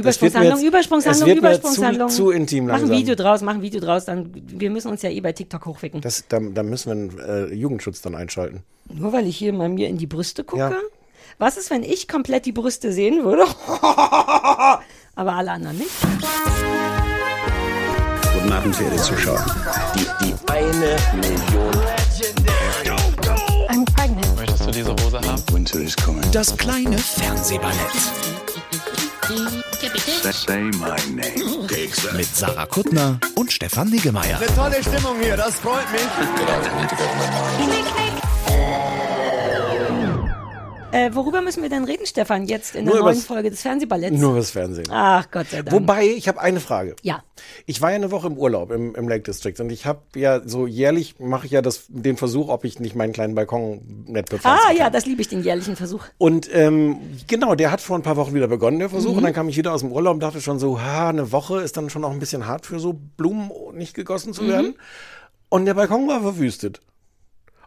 Übersprungshandlung, jetzt- Übersprungshandlung, Übersprungshandlung. zu- zu intim Mach ein langsam. Video draus, mach ein Video draus, dann, wir müssen uns ja eh bei TikTok hochwicken. Das, da, da müssen wir einen äh, Jugendschutz dann einschalten. Nur weil ich hier mal mir in die Brüste gucke? Ja. Was ist, wenn ich komplett die Brüste sehen würde? Aber alle anderen nicht. Guten Abend, verehrte Zuschauer. Die, die eine Million. I'm pregnant. Möchtest du diese Hose haben? Winter is coming. Das kleine Fernsehballett. Mit Sarah Kuttner und Stefan Niggemeier. Tolle Stimmung hier, das freut mich. Äh, worüber müssen wir denn reden, Stefan, jetzt in der Nur neuen Folge des Fernsehballetts? Nur fürs Fernsehen. Ach Gott sei Dank. Wobei, ich habe eine Frage. Ja. Ich war ja eine Woche im Urlaub im, im Lake District und ich habe ja so jährlich mache ich ja das, den Versuch, ob ich nicht meinen kleinen Balkon nett bepflanzen Ah kann. ja, das liebe ich, den jährlichen Versuch. Und ähm, genau, der hat vor ein paar Wochen wieder begonnen, der Versuch. Mhm. Und dann kam ich wieder aus dem Urlaub und dachte schon so, ha, eine Woche ist dann schon auch ein bisschen hart für so Blumen nicht gegossen Mhm. zu werden. Und der Balkon war verwüstet.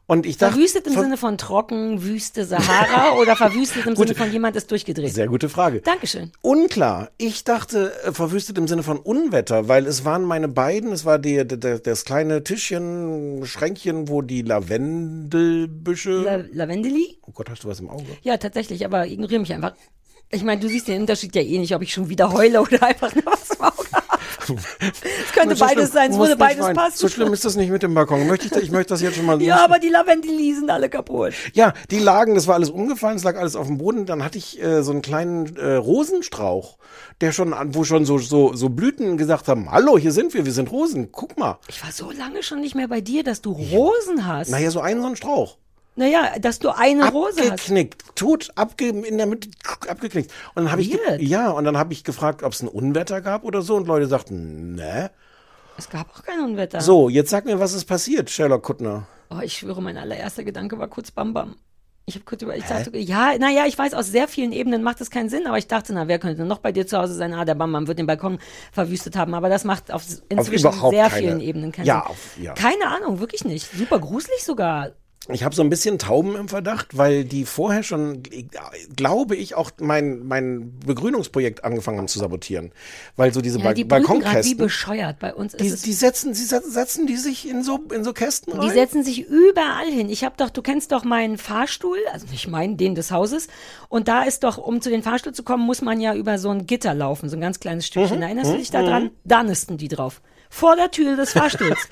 Und ich dachte, Verwüstet im Sinne von trocken, Wüste, Sahara oder verwüstet im Sinne von jemand ist durchgedreht? Sehr gute Frage. Dankeschön. Unklar. Ich dachte, äh, verwüstet im Sinne von Unwetter, weil es waren meine beiden, es war die, der, das kleine Tischchen, Schränkchen, wo die Lavendelbüsche. La Lavendeli? oh Gott, hast du was im Auge? Ja, tatsächlich, aber ignoriere mich einfach. Ich meine, du siehst den Unterschied ja eh nicht, ob ich schon wieder heule oder einfach nur was im Auge habe. Es könnte So beides schlimm. sein, es würde beides weinen. passen. So schlimm ist das nicht mit dem Balkon. Möchte ich, ich möchte das jetzt schon mal. Ja, aber die Lavendeli sind alle kaputt. Ja, die lagen, das war alles umgefallen, es lag alles auf dem Boden. Dann hatte ich äh, so einen kleinen äh, Rosenstrauch, der schon, wo schon so, so, so Blüten gesagt haben, hallo, hier sind wir, wir sind Rosen, guck mal. Ich war so lange schon nicht mehr bei dir, dass du Rosen hast. Naja, so einen so einen Strauch. Naja, dass du eine Rose hast. Abgeknickt, tot, abge, in der Mitte, abgeknickt. Und dann habe ich, ja, und dann habe ich gefragt, ob es ein Unwetter gab oder so. Und Leute sagten, ne. Es gab auch kein Unwetter. So, jetzt sag mir, was ist passiert, Sherlock Kuttner. Oh, ich schwöre, mein allererster Gedanke war kurz Bam Bam. Ich habe kurz über, ich dachte, ja, naja, ich weiß, aus sehr vielen Ebenen macht das keinen Sinn, aber ich dachte, na, wer könnte noch bei dir zu Hause sein? Ah, der Bam Bam wird den Balkon verwüstet haben, aber das macht auf inzwischen überhaupt sehr keine- vielen Ebenen keinen Ja, Sinn. auf- ja. Keine Ahnung, wirklich nicht. Super gruselig sogar. Ich habe so ein bisschen Tauben im Verdacht, weil die vorher schon, glaube ich, auch mein, mein Begrünungsprojekt angefangen haben zu sabotieren. Weil so diese Ja, die wie Balkonkästen, bescheuert. Bei uns die, ist es die setzen, sie setzen, die sich in so, in so Kästen rein? Die setzen sich überall hin. Ich habe doch, du kennst doch meinen Fahrstuhl, also nicht meinen, den des Hauses. Und da ist doch, um zu den Fahrstuhl zu kommen, muss man ja über so ein Gitter laufen, so ein ganz kleines Stückchen. Mhm. Erinnerst du dich daran? Da nisten die drauf. Vor der Tür des Fahrstuhls.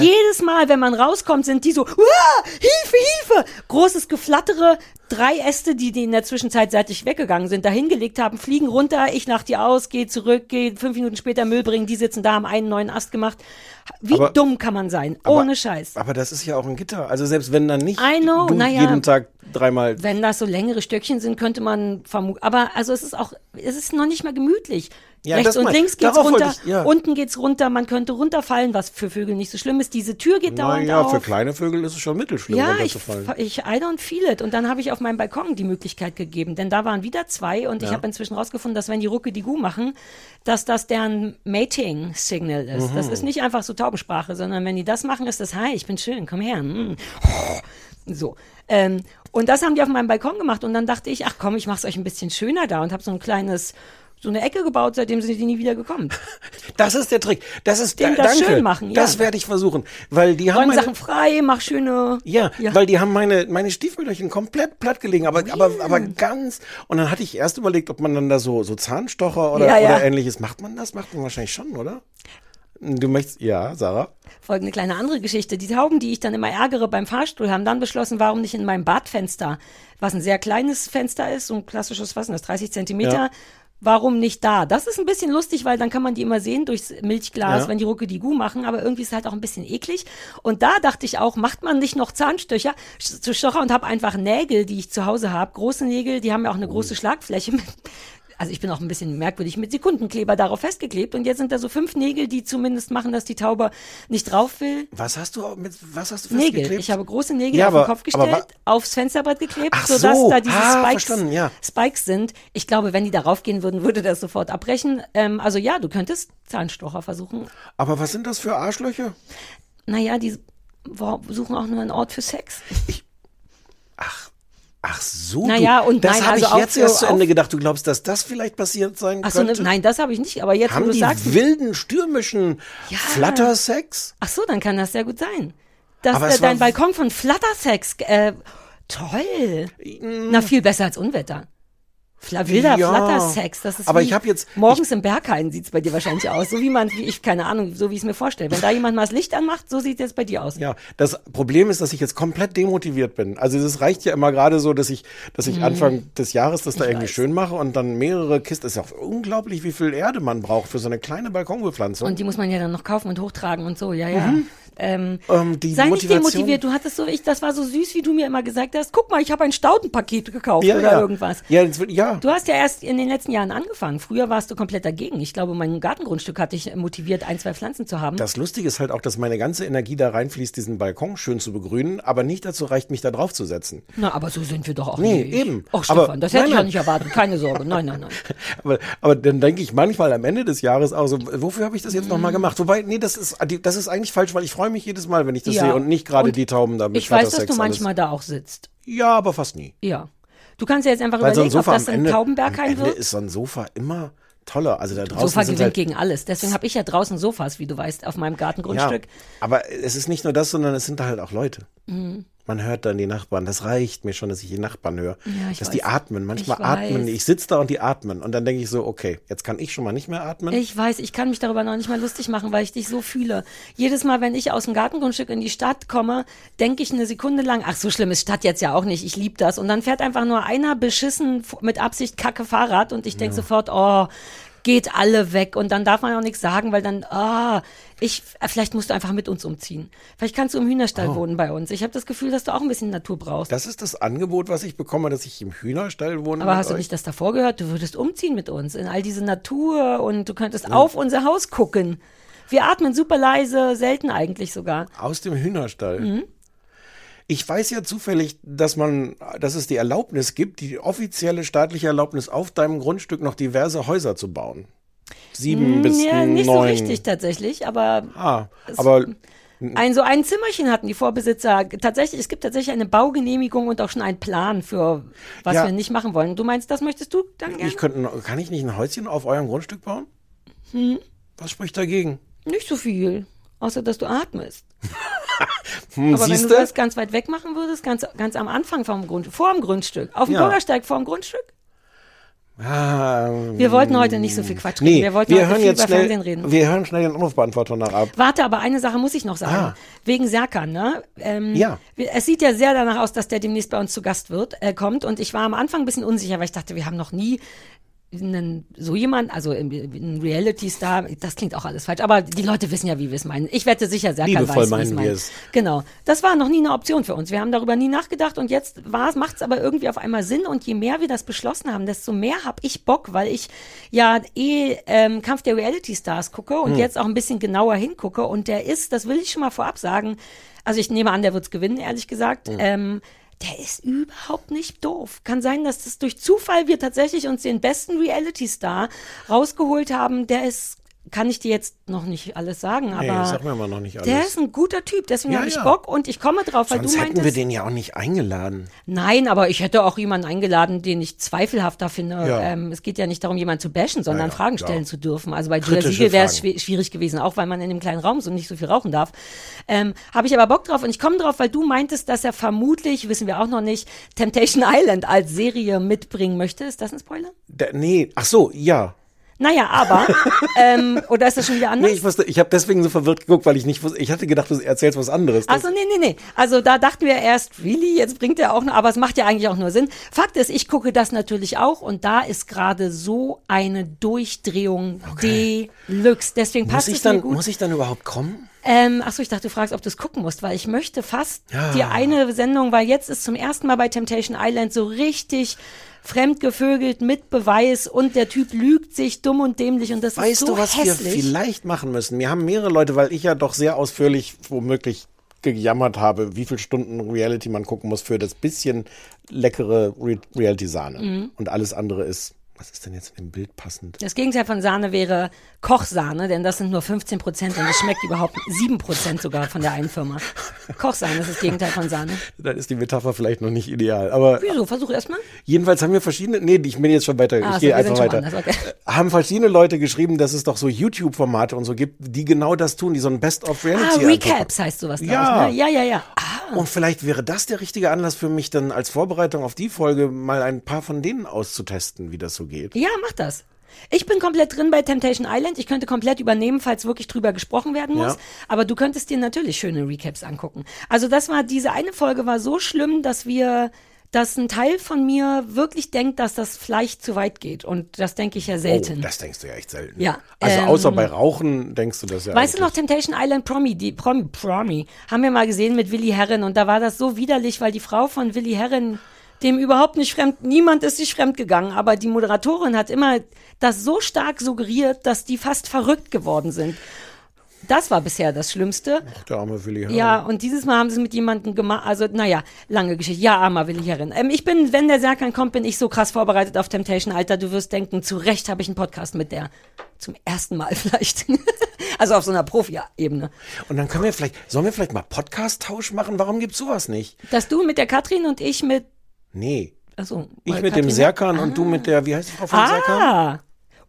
Jedes Mal, wenn man rauskommt, sind die so, Uah, Hilfe, Hilfe! Großes Geflattere, drei Äste, die, die in der Zwischenzeit seitlich weggegangen sind, da hingelegt haben, fliegen runter, ich lach die aus, geh zurück, geh fünf Minuten später Müll bringen, die sitzen da, haben einen neuen Ast gemacht. Wie Aber- dumm kann man sein? Ohne Scheiß. Aber das ist ja auch ein Gitter. Also selbst wenn dann nicht I know, du na ja. jeden Tag dreimal. Wenn das so längere Stöckchen sind, könnte man vermuten. Aber also es ist auch, es ist noch nicht mal gemütlich. Ja, Rechts und mein- links geht's runter, ich- ja. unten geht's runter, man könnte runterfallen, was für Vögel nicht so schlimm ist. Diese Tür geht dauernd Naja, auf. für kleine Vögel ist es schon mittelschlimm, ja, ich, runterzufallen. ich, I don't feel it. Und dann habe ich auf meinem Balkon die Möglichkeit gegeben, denn da waren wieder zwei und ich habe inzwischen rausgefunden, dass wenn die Rucke die Gu machen, dass das deren Mating-Signal ist. Mhm. Das ist nicht einfach so Taubensprache, sondern wenn die das machen, ist das, hi, ich bin schön, komm her. mm. So. Ähm, und das haben die auf meinem Balkon gemacht und dann dachte ich, ach komm, ich mach's euch ein bisschen schöner da und habe so ein kleines, so eine Ecke gebaut, seitdem sind die nie wieder gekommen. Das ist der Trick. Das ist Dem da, das danke. schön machen, ja. Das werde ich versuchen, weil die haben meine, Sachen frei, mach schöne. ja, Ja. weil die haben meine meine Stiefmütterchen komplett platt gelegen, aber aber aber ganz und dann hatte ich erst überlegt, ob man dann da so so Zahnstocher oder Ja, ja. oder ähnliches macht man das? Macht man wahrscheinlich schon, oder? Du möchtest ja, Sarah? Folgende kleine andere Geschichte. Die Tauben, die ich dann immer ärgere beim Fahrstuhl, haben dann beschlossen, warum nicht in meinem Badfenster, was ein sehr kleines Fenster ist, so ein klassisches, was ist das, 30 Zentimeter, Ja. Warum nicht da? Das ist ein bisschen lustig, weil dann kann man die immer sehen durchs Milchglas, Ja. wenn die Rucke die Gu machen, aber irgendwie ist es halt auch ein bisschen eklig. Und da dachte ich auch, macht man nicht noch Zahnstöcher zu Stocher und habe einfach Nägel, die ich zu Hause habe, große Nägel, die haben ja auch eine große Schlagfläche mit also ich bin auch ein bisschen merkwürdig, mit Sekundenkleber darauf festgeklebt und jetzt sind da so fünf Nägel, die zumindest machen, dass die Taube nicht drauf will. Was hast du mit, was hast du Nägel. festgeklebt? Ich habe große Nägel Ja, auf den aber- Kopf aber gestellt, aufs Fensterbrett geklebt, Ach sodass so. da diese Ah, Spikes, ja. Spikes sind. Ich glaube, wenn die darauf gehen würden, würde das sofort abbrechen. Ähm, also ja, du könntest Zahnstocher versuchen. Aber was sind das für Arschlöcher? Naja, die suchen auch nur einen Ort für Sex. Ach so. Naja, du, und das habe also ich jetzt erst zu Ende gedacht. Du glaubst, dass das vielleicht passiert sein Ach so, ne, könnte? nein, das habe ich nicht. Aber jetzt, wo Haben du die sagst, wilden, stürmischen Ja. Flattersex? ach so, dann kann das sehr gut sein. Dass Aber äh, dein Balkon von Fluttersex, äh, toll. Na, viel besser als Unwetter. Wilder Ja. Flattersex, das ist Aber ich hab jetzt- morgens im Berghain sieht's bei dir wahrscheinlich aus, so wie man, wie ich keine Ahnung, so wie ich es mir vorstelle. Wenn da jemand mal das Licht anmacht, so sieht es bei dir aus. Ja, das Problem ist, dass ich jetzt komplett demotiviert bin. Also es reicht ja immer gerade so, dass ich, dass ich Anfang des Jahres das da irgendwie Mhm. weiß. schön mache und dann mehrere Kisten. Es ist ja auch unglaublich, wie viel Erde man braucht für so eine kleine Balkonbepflanzung. Und die muss man ja dann noch kaufen und hochtragen und so, ja, ja. Ähm, Ähm, die sei nicht Motivation- demotiviert, du hattest so, ich, das war so süß, wie du mir immer gesagt hast, guck mal, ich habe ein Staudenpaket gekauft ja, oder ja. irgendwas. Ja, das ja. Du hast ja erst in den letzten Jahren angefangen. Früher warst du komplett dagegen. Ich glaube, mein Gartengrundstück hat dich motiviert, ein, zwei Pflanzen zu haben. Das Lustige ist halt auch, dass meine ganze Energie da reinfließt, diesen Balkon schön zu begrünen, aber nicht dazu reicht, mich da drauf zu setzen. Na, aber so sind wir doch auch Nee, nicht. eben. Ach, Aber- Stefan, das hätte nein, ich ja nicht erwartet. Keine Sorge. Nein, nein, nein. Aber, aber dann denke ich manchmal am Ende des Jahres auch so, wofür habe ich das jetzt Mhm. nochmal gemacht? Wobei, nee, das ist, das ist eigentlich falsch, weil ich freue mich jedes Mal, wenn ich das Ja. sehe und nicht gerade die Tauben da mit Ich weiß, dass du manchmal alles. da auch sitzt. Ja, aber fast nie. Ja. Du kannst ja jetzt einfach Weil so ein überlegen, ob Sofa das ein Ende, Taubenbergheim wird. ist so ein Sofa immer toller. Also da draußen Sofa sind gewinnt halt, gegen alles. Deswegen habe ich ja draußen Sofas, wie du weißt, auf meinem ja, Gartengrundstück. aber es ist nicht nur das, sondern es sind da halt auch Leute. Mhm. Man hört dann die Nachbarn. Das reicht mir schon, dass ich die Nachbarn höre. Ja, ich dass weiß. die atmen. Manchmal Ich atmen weiß. Ich sitze da und die atmen. Und dann denke ich so, okay, jetzt kann ich schon mal nicht mehr atmen. Ich weiß, ich kann mich darüber noch nicht mal lustig machen, weil ich dich so fühle. Jedes Mal, wenn ich aus dem Gartengrundstück in die Stadt komme, denke ich eine Sekunde lang, ach, so schlimm ist Stadt jetzt ja auch nicht, ich liebe das. Und dann fährt einfach nur einer beschissen mit Absicht kacke Fahrrad und ich denke sofort, oh, geht alle weg. Und dann darf man auch nichts sagen, weil dann, ah, ich, vielleicht musst du einfach mit uns umziehen. Vielleicht kannst du im Hühnerstall wohnen bei uns. Ich habe das Gefühl, dass du auch ein bisschen Natur brauchst. Oh. das ist das Angebot, was ich bekomme, dass ich im Hühnerstall wohne. Aber hast du euch. nicht das davor gehört? Du würdest umziehen mit uns in all diese Natur und du könntest auf unser Haus gucken. Wir atmen super leise, selten eigentlich sogar. Aus dem Hühnerstall. Mhm. Ich weiß ja zufällig, dass man, dass es die Erlaubnis gibt, die offizielle staatliche Erlaubnis auf deinem Grundstück noch diverse Häuser zu bauen. Sieben bis Mm, Ja, nicht so neun. richtig tatsächlich, aber Ah, aber ein so ein Zimmerchen hatten die Vorbesitzer tatsächlich. Es gibt tatsächlich eine Baugenehmigung und auch schon einen Plan für was Ja. wir nicht machen wollen. Du meinst, das möchtest du dann gerne? ich könnte, kann ich nicht ein Häuschen auf eurem Grundstück bauen? Hm. Was spricht dagegen? Nicht so viel, außer dass du atmest. Hm, Aber wenn du das ganz weit weg machen würdest, ganz, ganz am Anfang vom Grund, vor dem Grundstück, auf dem Ja. Bürgersteig vor dem Grundstück. Ah, Wir wollten heute nicht so viel Quatsch reden. nee, Wir wollten wir heute hören viel jetzt über schnell, Fernsehen reden. wir hören schnell den Anrufbeantworter nach ab. Warte, aber eine Sache muss ich noch sagen. Ah. Wegen Serkan, ne? Ähm, Ja. Es sieht ja sehr danach aus, dass der demnächst bei uns zu Gast wird, äh, kommt. Und ich war am Anfang ein bisschen unsicher, weil ich dachte, wir haben noch nie einen, so jemand, also ein Reality-Star, das klingt auch alles falsch, aber die Leute wissen ja, wie wir es meinen. Ich wette sicher, Serkan Liebevoll weiß, wie meinen es meint. es. Genau. Das war noch nie eine Option für uns. Wir haben darüber nie nachgedacht und jetzt macht es aber irgendwie auf einmal Sinn und je mehr wir das beschlossen haben, desto mehr habe ich Bock, weil ich ja eh ähm, Kampf der Reality-Stars gucke Hm. und jetzt auch ein bisschen genauer hingucke und der ist, das will ich schon mal vorab sagen, also ich nehme an, der wird's gewinnen, ehrlich gesagt. Hm. Ähm, der ist überhaupt nicht doof. Kann sein, dass das durch Zufall wir tatsächlich uns den besten Reality-Star rausgeholt haben. Der ist, kann ich dir jetzt noch nicht alles sagen, Nee, aber sag mir mal noch nicht alles. der ist ein guter Typ. Deswegen Ja, habe ich ja. Bock und ich komme drauf, weil Sonst du hätten meintest. wir den ja auch nicht eingeladen. Nein, aber ich hätte auch jemanden eingeladen, den ich zweifelhafter finde. Ja. Ähm, es geht ja nicht darum, jemanden zu bashen, sondern Fragen klar. stellen zu dürfen. Also bei Julia Siegel wäre es schwierig gewesen, auch weil man in dem kleinen Raum so nicht so viel rauchen darf. Ähm, Habe ich aber Bock drauf und ich komme drauf, weil du meintest, dass er vermutlich, wissen wir auch noch nicht, Temptation Island als Serie mitbringen möchte. Ist das ein Spoiler? Der, nee, ach so, ja. Naja, aber, ähm, oder ist das schon wieder anders? Nee, ich wusste, ich habe deswegen so verwirrt geguckt, weil ich nicht wusste, ich hatte gedacht, du erzählst was anderes. Also nee, nee, nee. Also da dachten wir erst, really, jetzt bringt er auch noch, aber es macht ja eigentlich auch nur Sinn. Fakt ist, ich gucke das natürlich auch und da ist gerade so eine Durchdrehung Deluxe. Deswegen muss passt ich es mir dann, gut. muss ich dann überhaupt kommen? Ähm, achso, ich dachte, du fragst, ob du es gucken musst, weil ich möchte fast die eine Sendung, weil jetzt ist zum ersten Mal bei Temptation Island so richtig fremdgevögelt mit Beweis und der Typ lügt sich dumm und dämlich und das ist Weißt so du, was hässlich. wir vielleicht machen müssen? Wir haben mehrere Leute, weil ich ja doch sehr ausführlich womöglich gejammert habe, wie viele Stunden Reality man gucken muss für das bisschen leckere Re Reality-Sahne. Mhm. Und alles andere ist, was ist denn jetzt in dem Bild passend? Das Gegenteil von Sahne wäre Kochsahne, denn das sind nur 15 Prozent und es schmeckt überhaupt 7 Prozent sogar von der einen Firma. Kochsahne ist das Gegenteil von Sahne. Dann ist die Metapher vielleicht noch nicht ideal. Aber Wieso? Versuch erstmal. jedenfalls haben wir verschiedene, nee, ich bin jetzt schon weiter, Ah, ich so, gehe einfach weiter. woanders, okay. Äh, Haben verschiedene Leute geschrieben, dass es doch so YouTube-Formate und so gibt, die genau das tun, die so ein Best-of-Reality Ah, Recaps heißt sowas, Ja. ich. Ne? Ja, ja, ja. Ah, Und vielleicht wäre das der richtige Anlass für mich, dann als Vorbereitung auf die Folge mal ein paar von denen auszutesten, wie das so geht. ja, mach das. Ich bin komplett drin bei Temptation Island. Ich könnte komplett übernehmen, falls wirklich drüber gesprochen werden muss. Ja. Aber du könntest dir natürlich schöne Recaps angucken. Also das war, diese eine Folge war so schlimm, dass wir, dass ein Teil von mir wirklich denkt, dass das vielleicht zu weit geht. Und das denke ich ja selten. Oh, das denkst du ja echt selten. Ja, Also ähm, außer bei Rauchen denkst du das ja. Weißt du noch. Temptation Island Promi, die Promi, Promi, haben wir mal gesehen mit Willi Herren und da war das so widerlich, weil die Frau von Willi Herren dem überhaupt nicht fremd, niemand ist sich fremd gegangen, aber die Moderatorin hat immer das so stark suggeriert, dass die fast verrückt geworden sind. Das war bisher das Schlimmste. Der arme Willi Herren. Ja, und dieses Mal haben sie es mit jemandem gemacht, also naja, lange Geschichte. Ja, armer Willi Herren. Ähm, ich bin, wenn der Serkan kommt, bin ich so krass vorbereitet auf Temptation, Alter, du wirst denken, zu Recht habe ich einen Podcast mit der. Zum ersten Mal vielleicht. also auf so einer Profi-Ebene. Und dann können wir vielleicht, sollen wir vielleicht mal Podcast-Tausch machen? Warum gibt's sowas nicht? Dass du mit der Katrin und ich mit, Nee. also Ich mit dem Katrin- Serkan und du mit der, wie heißt die Frau von Serkan? Ah,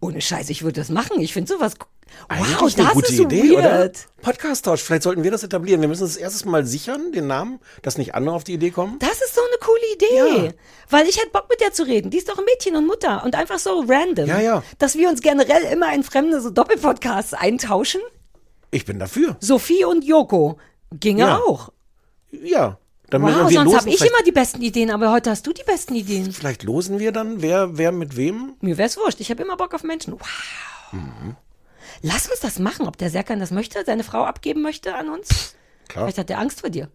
ohne Scheiß, ich würde das machen. Ich finde sowas, wow, Eigentlich eine das gute so Idee, oder? weird. Podcast-Tausch. Vielleicht sollten wir das etablieren. Wir müssen es erstes Mal sichern, den Namen, dass nicht andere auf die Idee kommen. Das ist so eine coole Idee. Ja. Weil ich hätte Bock mit der zu reden. Die ist doch ein Mädchen und Mutter und einfach so random. Ja, ja. Dass wir uns generell immer in fremde so Doppelpodcasts eintauschen. Ich bin dafür. Sophie und Joko. Ginge Ja. auch. Ja. Müssen Wow, sonst habe ich immer die besten Ideen, aber heute hast du die besten Ideen. vielleicht losen wir dann, wer, wer mit wem. Mir wär's wurscht. Ich habe immer Bock auf Menschen. Wow. Mhm. Lass uns das machen, ob der Serkan das möchte, seine Frau abgeben möchte an uns. Klar. Vielleicht hat der Angst vor dir,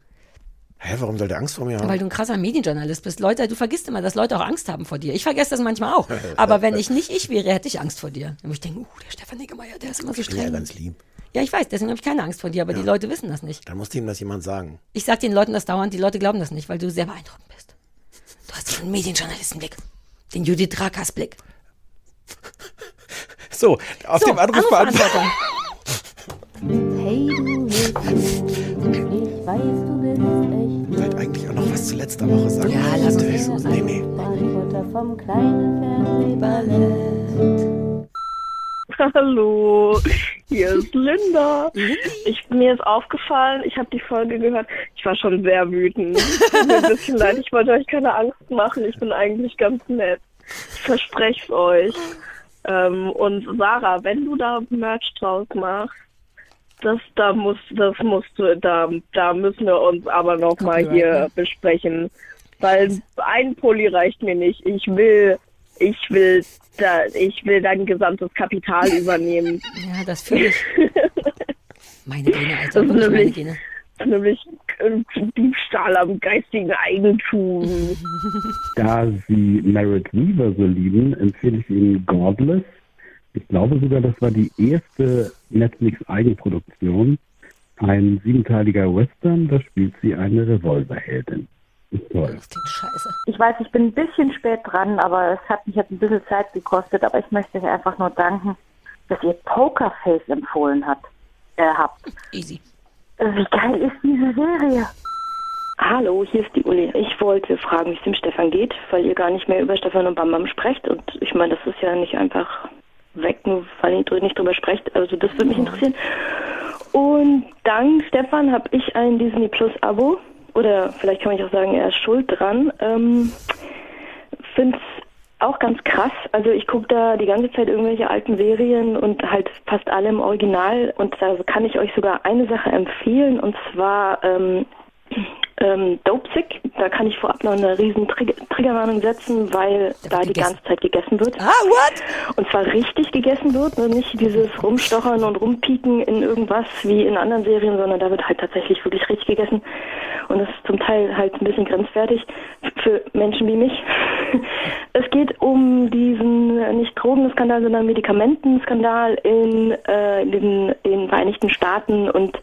Hä, warum soll der Angst vor mir haben? weil du ein krasser Medienjournalist bist. Leute, du vergisst immer, dass Leute auch Angst haben vor dir. Ich vergesse das manchmal auch. Aber wenn ich nicht ich wäre, hätte ich Angst vor dir. Dann würde ich denken, uh, der Stefan Niggemeier, der ist immer so ich bin ja streng. ganz lieb. Ja, ich weiß, deswegen habe ich keine Angst vor dir, aber die Leute wissen das nicht. Dann muss ihm das jemand sagen. Ich sag den Leuten das dauernd, die Leute glauben das nicht, weil du sehr beeindruckend bist. Du hast den Medienjournalistenblick, den Judith Drakas Blick. So, auf So, dem Anrufbeantworter. Hey du Mädchen, ich weiß, du bist echt Ich wollte eigentlich auch noch was zu letzter Woche sagen. Ja, lass uns ist- nicht so Nee, nee. Vom kleinen Fernsehballett. Hallo, hier ist Linda. Ich, mir ist aufgefallen, ich habe die Folge gehört. Ich war schon sehr wütend. Tut mir ein bisschen leid, ich wollte euch keine Angst machen. Ich bin eigentlich ganz nett. Ich verspreche es euch. Ähm, und Sarah, wenn du da Merch draus machst, das, da muss, das musst du, da, da müssen wir uns aber noch mal Copyright, hier ne? besprechen. Weil ein Pulli reicht mir nicht. Ich will, ich will, da, ich will dein gesamtes Kapital übernehmen. Ja, das fühle ich. Meine Gene, Alter, Das ist wirklich meine nämlich- Gene. Nämlich Diebstahl am geistigen Eigentum. Da Sie Merritt Weaver so lieben, empfehle ich Ihnen Godless. Ich glaube sogar, das war die erste Netflix-Eigenproduktion. Ein siebenteiliger Western, da spielt sie eine Revolverheldin. Ist toll. Das klingt scheiße. Ich weiß, ich bin ein bisschen spät dran, aber es hat mich jetzt ein bisschen Zeit gekostet. Aber ich möchte euch einfach nur danken, dass ihr Pokerface empfohlen hat, äh, habt. Easy. Wie geil ist diese Serie? Hallo, hier ist die Uli. Ich wollte fragen, wie es dem Stefan geht, weil ihr gar nicht mehr über Stefan und Bam Bam sprecht. Und ich meine, das ist ja nicht einfach weg, nur weil ihr nicht drüber sprecht. Also das würde mich interessieren. Und dank Stefan habe ich ein Disney Plus Abo. Oder vielleicht kann man auch sagen, er ist schuld dran. Ähm, Finde es auch ganz krass. Also ich gucke da die ganze Zeit irgendwelche alten Serien und halt fast alle im Original. Und da kann ich euch sogar eine Sache empfehlen. Und zwar ähm, ähm, Dope Sick. Da da kann ich vorab noch eine riesen Trigger Triggerwarnung setzen, weil da, die ganze Zeit gegessen wird. Ah, what? Und zwar richtig gegessen wird, und nicht dieses Rumstochern und Rumpieken in irgendwas wie in anderen Serien, sondern da wird halt tatsächlich wirklich richtig gegessen. Und das ist zum Teil halt ein bisschen grenzwertig für Menschen wie mich. Es geht um diesen äh, nicht Drogenskandal, sondern Medikamentenskandal in, äh, in den, in den Vereinigten Staaten und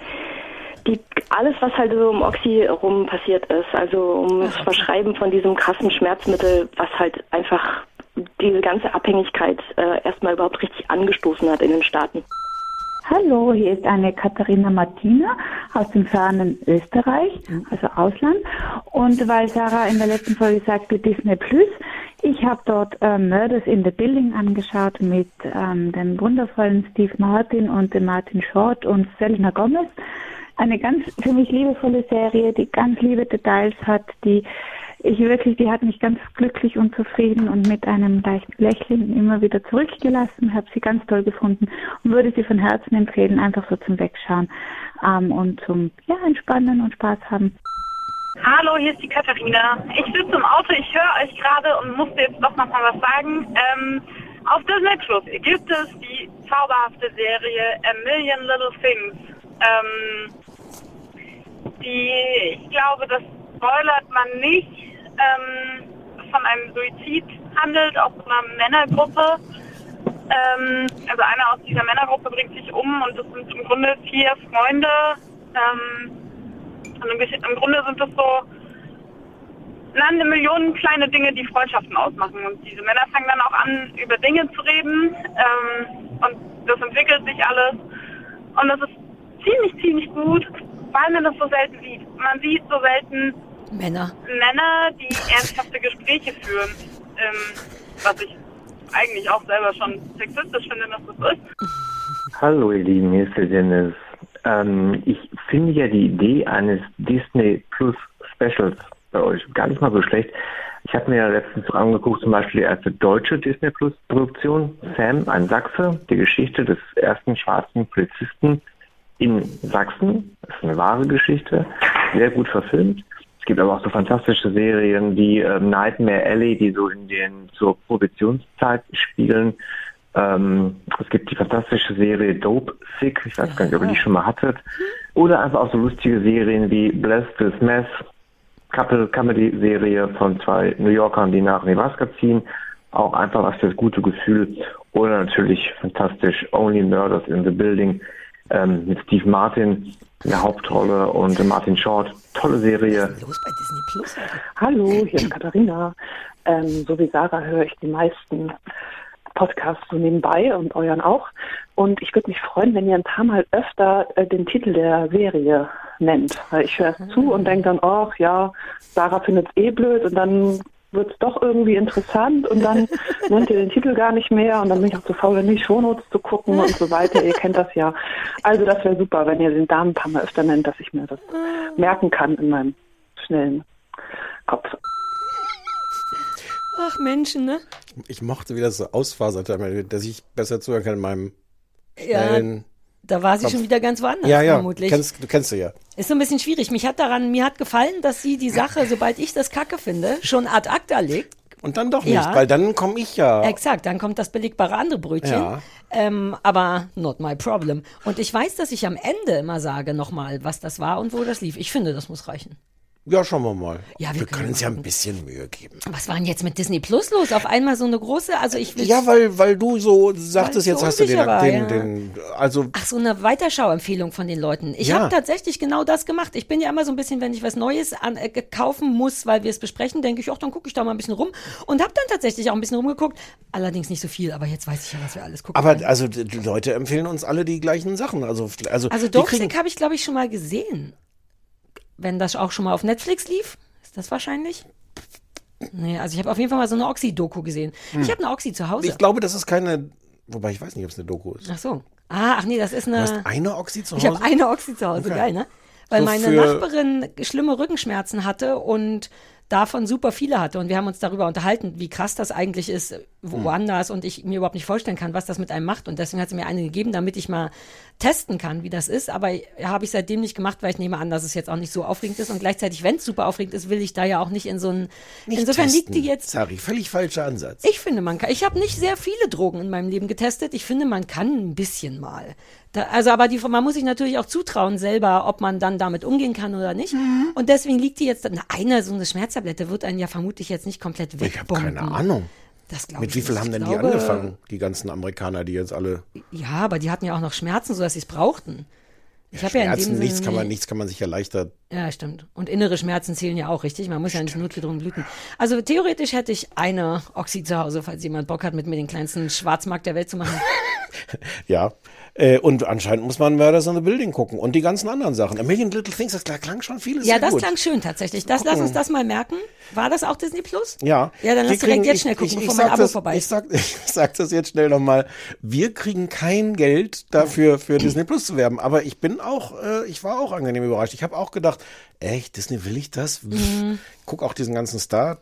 die, alles, was halt so um Oxy rum passiert ist, also um das Verschreiben von diesem krassen Schmerzmittel, was halt einfach diese ganze Abhängigkeit äh, erstmal überhaupt richtig angestoßen hat in den Staaten. Hallo, hier ist eine Katharina Martina aus dem fernen Österreich, also Ausland. Und weil Sarah in der letzten Folge sagte Disney Plus, ich habe dort ähm, Murders in the Building angeschaut mit ähm, dem wundervollen Steve Martin und dem Martin Short und Selena Gomez. Eine ganz für mich liebevolle Serie, die ganz liebe Details hat, die ich wirklich, die hat mich ganz glücklich und zufrieden und mit einem leichten Lächeln immer wieder zurückgelassen, habe sie ganz toll gefunden und würde sie von Herzen empfehlen, einfach so zum Wegschauen ähm, und zum ja, Entspannen und Spaß haben. Hallo, hier ist die Katharina. Ich sitze im Auto, ich höre euch gerade und musste jetzt doch noch mal was sagen. Ähm, auf Disney Plus gibt es die zauberhafte Serie A Million Little Things. Ähm, die, ich glaube, das spoilert man nicht, ähm, von einem Suizid handelt aus einer Männergruppe. Ähm, also einer aus dieser Männergruppe bringt sich um und das sind im Grunde vier Freunde. Ähm, und im Grunde sind das so na, eine Million kleine Dinge, die Freundschaften ausmachen. Und diese Männer fangen dann auch an, über Dinge zu reden. Ähm, und das entwickelt sich alles. Und das ist ziemlich, ziemlich gut, weil man das so selten sieht. Man sieht so selten Männer. Männer, die ernsthafte Gespräche führen. Ähm, was ich eigentlich auch selber schon sexistisch finde, dass das so ist. Hallo ihr Lieben, hier ist der Dennis. Ähm, ich finde ja die Idee eines Disney Plus Specials bei euch gar nicht mal so schlecht. Ich habe mir ja letztens so angeguckt, zum Beispiel die erste deutsche Disney Plus Produktion, Sam, ein Sachse, die Geschichte des ersten schwarzen Polizisten in Sachsen. Das ist eine wahre Geschichte, sehr gut verfilmt. Es gibt aber auch so fantastische Serien wie ähm, Nightmare Alley, die so in den zur Prohibitionszeit spielen. Ähm, es gibt die fantastische Serie Dope Sick, ich weiß gar nicht, ob ihr die schon mal hattet. Oder einfach auch so lustige Serien wie Bless This Mess, Couple Comedy Serie von zwei New Yorkern, die nach Nebraska ziehen. Auch einfach was für das gute Gefühl. Oder natürlich fantastisch Only Murders in the Building ähm, mit Steve Martin in der Hauptrolle und Martin Short. Tolle Serie. Hallo, hier ist Katharina. Ähm, so wie Sarah höre ich die meisten Podcasts so nebenbei und euren auch. Und ich würde mich freuen, wenn ihr ein paar Mal öfter äh, den Titel der Serie nennt. Weil ich höre es zu und denke dann, ach ja, Sarah findet es eh blöd und dann wird es doch irgendwie interessant und dann nennt ihr den Titel gar nicht mehr und dann bin ich auch zu faul, in die Shownotes zu gucken und so weiter. ihr kennt das ja. Also das wäre super, wenn ihr den Damen ein paar Mal öfter nennt, dass ich mir das merken kann in meinem schnellen Kopf. Ach, Menschen, ne? Ich mochte, wie das so ausfasert, dass ich besser zuhören kann in meinem Ja, schnellen Da war sie Kopf. schon wieder ganz woanders, Ja, ja, vermutlich. kennst, du kennst du ja. Ist so ein bisschen schwierig. Mich hat daran, mir hat gefallen, dass sie die Sache, sobald ich das Kacke finde, schon ad acta legt. Und dann doch nicht, Ja. weil dann komme ich ja. Exakt, dann kommt das belegbare andere Brötchen. Ja. Ähm, aber not my problem. Und ich weiß, dass ich am Ende immer sage nochmal, was das war und wo das lief. Ich finde, das muss reichen. Ja, schauen wir mal. Ja, wir wir können können uns ja ein bisschen Mühe geben. Was war denn jetzt mit Disney Plus los? Auf einmal so eine große, also ich will. Ja, weil, weil du so sagtest, jetzt hast du den, war, den, ja. den, also Ach, so eine Weiterschauempfehlung von den Leuten. Ich Ja. habe tatsächlich genau das gemacht. Ich bin ja immer so ein bisschen, wenn ich was Neues an, äh, kaufen muss, weil wir es besprechen, denke ich, ach, dann gucke ich da mal ein bisschen rum und habe dann tatsächlich auch ein bisschen rumgeguckt. Allerdings nicht so viel, aber jetzt weiß ich ja, was wir alles gucken. Aber können. also die Leute empfehlen uns alle die gleichen Sachen. Also, also, Also Dopesick habe ich, glaube ich, schon mal gesehen. Wenn das auch schon mal auf Netflix lief, ist das wahrscheinlich? Nee, also ich habe auf jeden Fall mal so eine Oxy-Doku gesehen. Hm. Ich habe eine Oxy zu Hause. Ich glaube, das ist keine, wobei ich weiß nicht, ob es eine Doku ist. Ach so. Ah, ach nee, das ist eine. Du hast eine Oxy zu Ich habe Hause? eine Oxy zu Hause, Okay. geil, ne? Weil So meine Nachbarin schlimme Rückenschmerzen hatte und davon super viele hatte. Und wir haben uns darüber unterhalten, wie krass das eigentlich ist, woanders und ich mir überhaupt nicht vorstellen kann, was das mit einem macht. Und deswegen hat sie mir eine gegeben, damit ich mal testen kann, wie das ist. Aber habe ich seitdem nicht gemacht, weil ich nehme an, dass es jetzt auch nicht so aufregend ist. Und gleichzeitig, wenn es super aufregend ist, will ich da ja auch nicht in so ein. Insofern testen. liegt die jetzt. Sorry, völlig falscher Ansatz. Ich finde, man kann. Ich habe nicht sehr viele Drogen in meinem Leben getestet. Ich finde, man kann ein bisschen mal. Da, also, aber die, man muss sich natürlich auch zutrauen selber, ob man dann damit umgehen kann oder nicht. Mhm. Und deswegen liegt die jetzt. Eine so eine Schmerztablette wird einen ja vermutlich jetzt nicht komplett Ich habe keine Ahnung. Das glaub Mit ich wie viel haben denn glaube- die angefangen? Die ganzen Amerikaner, die jetzt alle. Ja, aber die hatten ja auch noch Schmerzen, sodass sie es brauchten. Ich habe ja in dem Sinne nichts kann man, nichts kann man sich erleichtern. Ja, stimmt. Und innere Schmerzen zählen ja auch, richtig? Man muss ja nicht notgedrungen blüten. Also theoretisch hätte ich eine Oxy zu Hause, falls jemand Bock hat, mit mir den kleinsten Schwarzmarkt der Welt zu machen. Ja. Äh, und anscheinend muss man Murders in the Building gucken und die ganzen anderen Sachen. A Million Little Things, das klang schon vieles ja, das gut. klang schön tatsächlich. Das, lass uns das mal merken. War das auch Disney Plus? Ja. Ja, dann lass direkt jetzt schnell ich- gucken, ich, ich bevor mein Abo das, vorbei Ich ist. sag, ich sag das jetzt schnell nochmal. Wir kriegen kein Geld dafür, für Disney Plus zu werben. Aber ich bin auch, äh, ich war auch angenehm überrascht. Ich habe auch gedacht, echt, Disney will ich das? Mhm. Guck auch diesen ganzen Star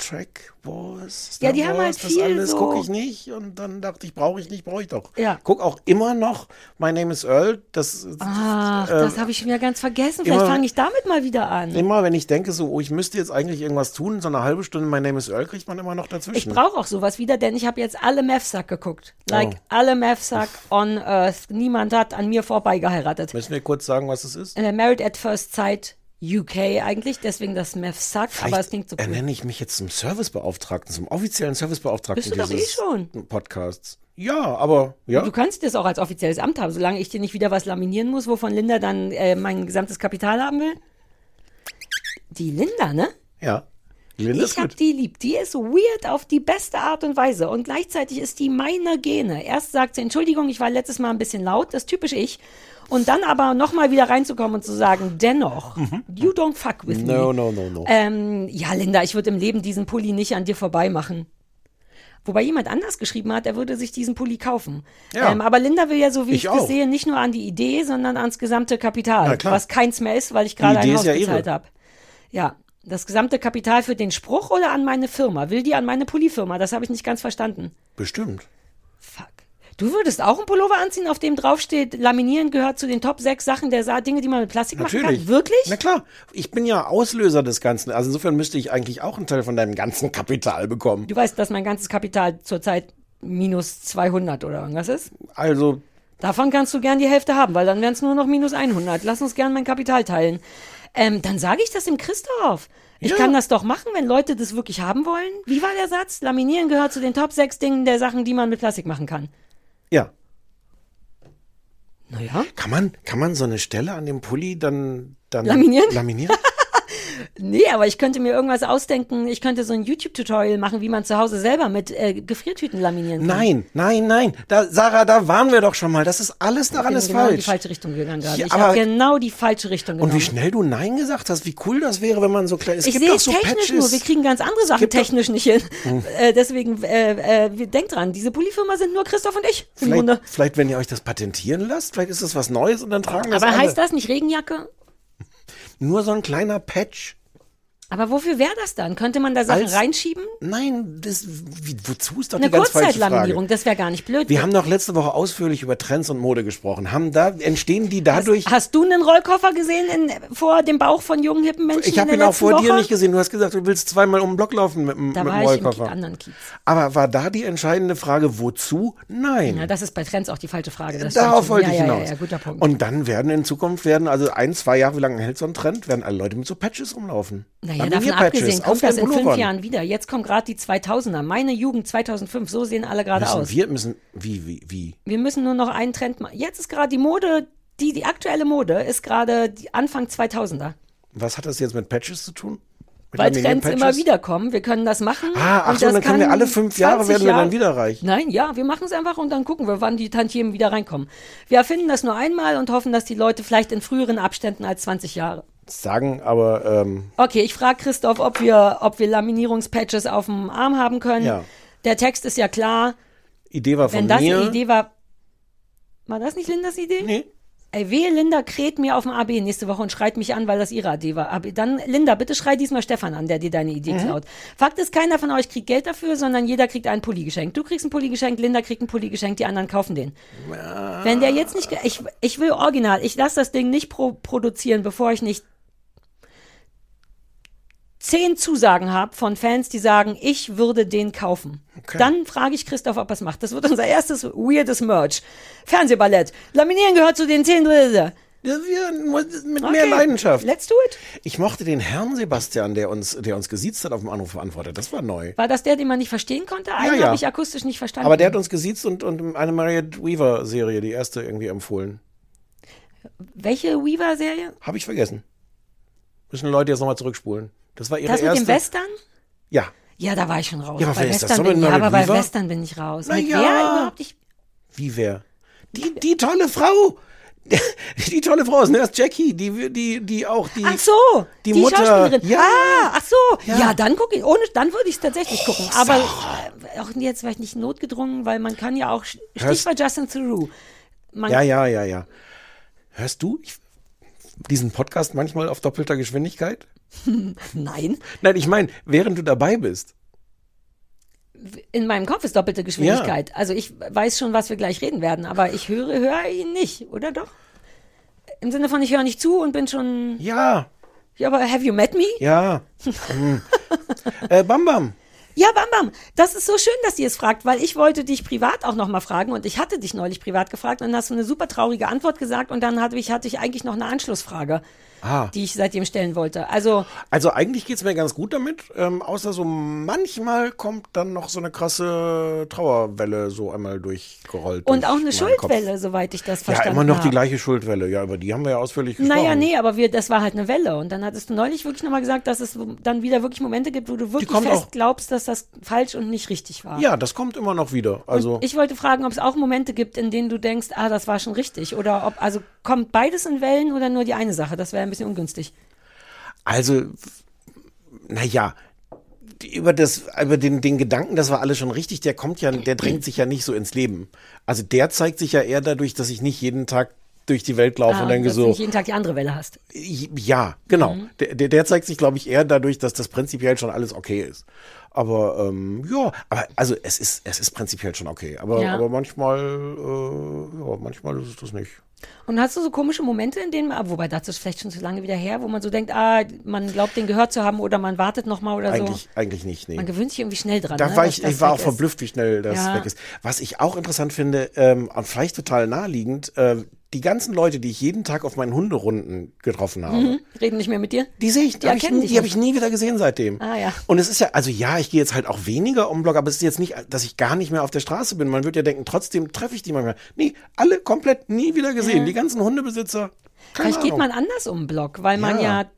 Trek Wars. Ja, Star die haben Wars, halt das viel alles so- gucke ich nicht. Und dann dachte ich, brauche ich nicht, brauche ich doch. Ja. Guck auch immer noch My Name is Earl. Das, Ach, äh, das habe ich schon wieder ganz vergessen. Vielleicht fange ich damit mal wieder an. Immer wenn ich denke, so, oh, ich müsste jetzt eigentlich irgendwas tun, so eine halbe Stunde My Name is Earl kriegt man immer noch Ich dazwischen. brauche auch sowas wieder, denn ich habe jetzt alle Mavsack geguckt. Like Oh. alle Mavsack on Earth. Niemand hat an mir vorbei geheiratet. Müssen wir kurz sagen, was es ist? Äh, Married at First Sight UK eigentlich, deswegen das Mavsack, aber es klingt so cool. ernenne ich mich jetzt zum Servicebeauftragten, zum offiziellen Servicebeauftragten Bist du doch eh schon. Podcasts. Ja, aber ja. Du kannst das auch als offizielles Amt haben, solange ich dir nicht wieder was laminieren muss, wovon Linda dann äh, mein gesamtes Kapital haben will. Die Linda, ne? Ja. Linda ich hab die lieb. Die ist weird auf die beste Art und Weise. Und gleichzeitig ist die meiner Gene. Erst sagt sie, Entschuldigung, ich war letztes Mal ein bisschen laut, das ist typisch ich. Und dann aber nochmal wieder reinzukommen und zu sagen, dennoch, you don't fuck with me. Mhm. No, no, no, no. Ähm, ja, Linda, ich würde im Leben diesen Pulli nicht an dir vorbei machen. Wobei jemand anders geschrieben hat, er würde sich diesen Pulli kaufen. Ja. Ähm, aber Linda will ja, so wie Ich ich, das sehe, nicht nur an die Idee, sondern ans gesamte Kapital. Was keins mehr ist, weil ich gerade ein Haus ja bezahlt habe. Ja, das gesamte Kapital für den Spruch oder an meine Firma? Will die an meine Pullifirma? Das habe ich nicht ganz verstanden. Bestimmt. Du würdest auch einen Pullover anziehen, auf dem draufsteht, Laminieren gehört zu den Top 6 Sachen der Sa Dinge, die man mit Plastik machen Natürlich. kann? Wirklich? Na klar. Ich bin ja Auslöser des Ganzen. Also insofern müsste ich eigentlich auch einen Teil von deinem ganzen Kapital bekommen. Du weißt, dass mein ganzes Kapital zurzeit minus 200 oder irgendwas ist? Also, Davon kannst du gern die Hälfte haben, weil dann wären es nur noch minus 100. Lass uns gern mein Kapital teilen. Ähm, dann sage ich das dem Christoph. Ich Ja. kann das doch machen, wenn Leute das wirklich haben wollen. Wie war der Satz? Laminieren gehört zu den Top 6 Dingen der Sachen, die man mit Plastik machen kann. Ja. Naja. Kann man, kann man so eine Stelle an dem Pulli dann, dann Laminieren? laminieren? Nee, aber ich könnte mir irgendwas ausdenken. Ich könnte so ein YouTube-Tutorial machen, wie man zu Hause selber mit äh, Gefriertüten laminieren kann. Nein, nein, nein. Da, Sarah, da waren wir doch schon mal. Das ist alles daran ich bin ist genau in die falsch. falsche Richtung gegangen gerade. Ja, ich aber- habe genau die falsche Richtung genommen. Und wie schnell du Nein gesagt hast, wie cool das wäre, wenn man so klein. Es ich sehe es so technisch Patches. nur. Wir kriegen ganz andere Sachen technisch nicht hin. Hm. Äh, deswegen, äh, äh, wir- denkt dran, diese Pullifirma sind nur Christoph und ich. Vielleicht, vielleicht, wenn ihr euch das patentieren lasst, vielleicht ist das was Neues und dann tragen das Aber alle. heißt das nicht Regenjacke? Nur so ein kleiner Patch. Aber wofür wäre das dann? Könnte man da Sachen Als- reinschieben? Nein, das, wie, wozu ist doch Eine die ganz falsche Frage. Kurzzeitlaminierung, das wäre gar nicht blöd. Wir haben doch letzte Woche ausführlich über Trends und Mode gesprochen. Haben da, entstehen die dadurch. Hast du einen Rollkoffer gesehen in, vor dem Bauch von jungen, hippen Menschen ich habe ihn auch vor Woche? dir nicht gesehen. Du hast gesagt, du willst zweimal um den Block laufen mit, mit dem war ich im Rollkoffer. Ki- anderen Kiez. Aber war da die entscheidende Frage, wozu? Nein. Ja, das ist bei Trends auch die falsche Frage. Das Darauf wollte ja, ich hinaus. Ja, guter Punkt. Und dann werden in Zukunft werden, also ein, zwei Jahre, wie lange hält so ein Trend, werden alle Leute mit so Patches rumlaufen. Naja, davon Laminierpatches abgesehen, kommt das in fünf Pullovern. Jahren wieder. Jetzt kommen gerade die 2000er. Meine Jugend 2005, so sehen alle gerade aus. wir müssen, wie, wie, wie? Wir müssen nur noch einen Trend machen. Jetzt ist gerade die Mode, die, die aktuelle Mode ist gerade Anfang 2000er. Was hat das jetzt mit Patches zu tun? Mit Weil Trends immer wieder kommen. Wir können das machen. Ah, ach so, dann können wir alle fünf Jahre 20 werden wir Jahre- dann wieder reich. Nein, ja, wir machen es einfach und dann gucken wir, wann die Tantiemen wieder reinkommen. Wir erfinden das nur einmal und hoffen, dass die Leute vielleicht in früheren Abständen als 20 Jahre. Sagen, aber ähm, Okay, ich frage Christoph, ob wir, ob wir Laminierungspatches auf dem Arm haben können. Ja. Der Text ist ja klar. Idee war von Wenn das mir. die Idee war. War das nicht Lindas Idee? Nee. Ey, wehe, Linda kräht mir auf dem AB nächste Woche und schreit mich an, weil das ihre Idee war. AB. Dann, Linda, bitte schrei diesmal Stefan an, der dir deine Idee Mhm. klaut. Fakt ist, keiner von euch kriegt Geld dafür, sondern jeder kriegt einen Pulli geschenkt. Du kriegst einen Pulli geschenkt, Linda kriegt einen Pulli geschenkt, die anderen kaufen den. Wenn der jetzt nicht, ich, ich will original, ich lasse das Ding nicht pro produzieren, bevor ich nicht zehn Zusagen habe von Fans, die sagen, ich würde den kaufen. Dann frage ich Christoph, ob er es macht. Das wird unser erstes weirdes Merch. Fernsehballett. Laminieren gehört zu den zehn. Ja, wir, mit mehr Leidenschaft. Let's do it. Ich mochte den Herrn Sebastian, der uns, der uns gesiezt hat auf dem Anruf beantwortet. Das war neu. War das der, den man nicht verstehen konnte? Einen ja. habe ich akustisch nicht verstanden. Aber der hat uns gesiezt und, und eine Marriott Weaver Serie, die erste, irgendwie empfohlen. Welche Weaver-Serie? Habe ich vergessen. Müssen Leute jetzt nochmal zurückspulen. Das war ihre Das mit erste. dem Western? Ja. Ja, da war ich schon raus. Ja, aber bei das? Western So mit bin, ja, aber bei? Western bin ich raus. Na mit ja. wer überhaupt nicht? Wie wer? Die, die tolle Frau. Die tolle Frau ist Nurse Jackie, die, die, die auch die. Ach so, die, Mutter. Schauspielerin. Ja. Ah, ach so. Ja. Ja, dann gucke ich. Ohne, dann würde ich es tatsächlich gucken. Aber äh, auch jetzt vielleicht nicht notgedrungen, weil man kann ja auch Hörst- Stichwort Justin Theroux. Man, Ja, ja, ja, ja. Hörst du ich, diesen Podcast manchmal auf doppelter Geschwindigkeit? Nein, Nein, ich meine, während du dabei bist. in meinem Kopf ist doppelte Geschwindigkeit. Also ich weiß schon, was wir gleich reden werden, aber ich höre, höre ihn nicht, oder doch? Im Sinne von, ich höre nicht zu und bin schon. Ja. Ja, aber have you met me? Ja. Hm. äh, Bam Bam. Ja, Bam Bam, das ist so schön, dass ihr es fragt, weil ich wollte dich privat auch nochmal fragen und ich hatte dich neulich privat gefragt und dann hast du eine super traurige Antwort gesagt und dann hatte ich, hatte ich eigentlich noch eine Anschlussfrage, Ah. die ich seitdem stellen wollte. Also, Also eigentlich geht's mir ganz gut damit, ähm, außer so manchmal kommt dann noch so eine krasse Trauerwelle so einmal durchgerollt. und durch auch eine Schuldwelle, Kopf. soweit ich das Ja, verstanden immer noch habe. die gleiche Schuldwelle. Ja, über die haben wir ja ausführlich gesprochen. Naja, nee, aber wir, das war halt eine Welle. Und dann hattest du neulich wirklich nochmal gesagt, dass es dann wieder wirklich Momente gibt, wo du wirklich fest auch. glaubst, dass das falsch und nicht richtig war. Ja, das kommt immer noch wieder. Also Ich wollte fragen, ob es auch Momente gibt, in denen du denkst, ah, das war schon richtig. Oder ob, also kommt beides in Wellen oder nur die eine Sache? Das wäre ein bisschen ungünstig. Also, naja, über das, über den, den Gedanken, das war alles schon richtig, der kommt ja, der drängt sich ja nicht so ins Leben. Also der zeigt sich ja eher dadurch, dass ich nicht jeden Tag durch die Welt laufe ah, und denke dass du nicht jeden Tag die andere Welle hast. ja, genau. Mhm. Der, der, der zeigt sich, glaube ich, eher dadurch, dass das prinzipiell schon alles okay ist. Aber ähm, ja, aber also es ist, es ist prinzipiell schon okay. Aber, Ja. aber manchmal, äh, ja, manchmal ist es das nicht. Und hast du so komische Momente, in denen, ah, wobei dazu ist vielleicht schon zu lange wieder her, wo man so denkt, ah, man glaubt, den gehört zu haben oder man wartet nochmal oder Eigentlich, so. eigentlich nicht, nee. Man gewöhnt sich irgendwie schnell dran. Da ne, war ich, das ich war auch ist. verblüfft, wie schnell das Ja. weg ist. Was ich auch interessant finde, ähm, und vielleicht total naheliegend, äh, die ganzen Leute, die ich jeden Tag auf meinen Hunderunden getroffen habe, Mhm. Reden nicht mehr mit dir? die sehe ich, die Ja, habe ich, die hab ich nie wieder gesehen seitdem. Ah, ja. Und es ist ja, also ja, ich gehe jetzt halt auch weniger um Block, aber es ist jetzt nicht, dass ich gar nicht mehr auf der Straße bin. Man wird ja denken, trotzdem treffe ich die manchmal. Nee, alle komplett nie wieder gesehen. Ja. Die ganzen Hundebesitzer. Keine Vielleicht geht Ahnung. man anders um Block, weil man Ja.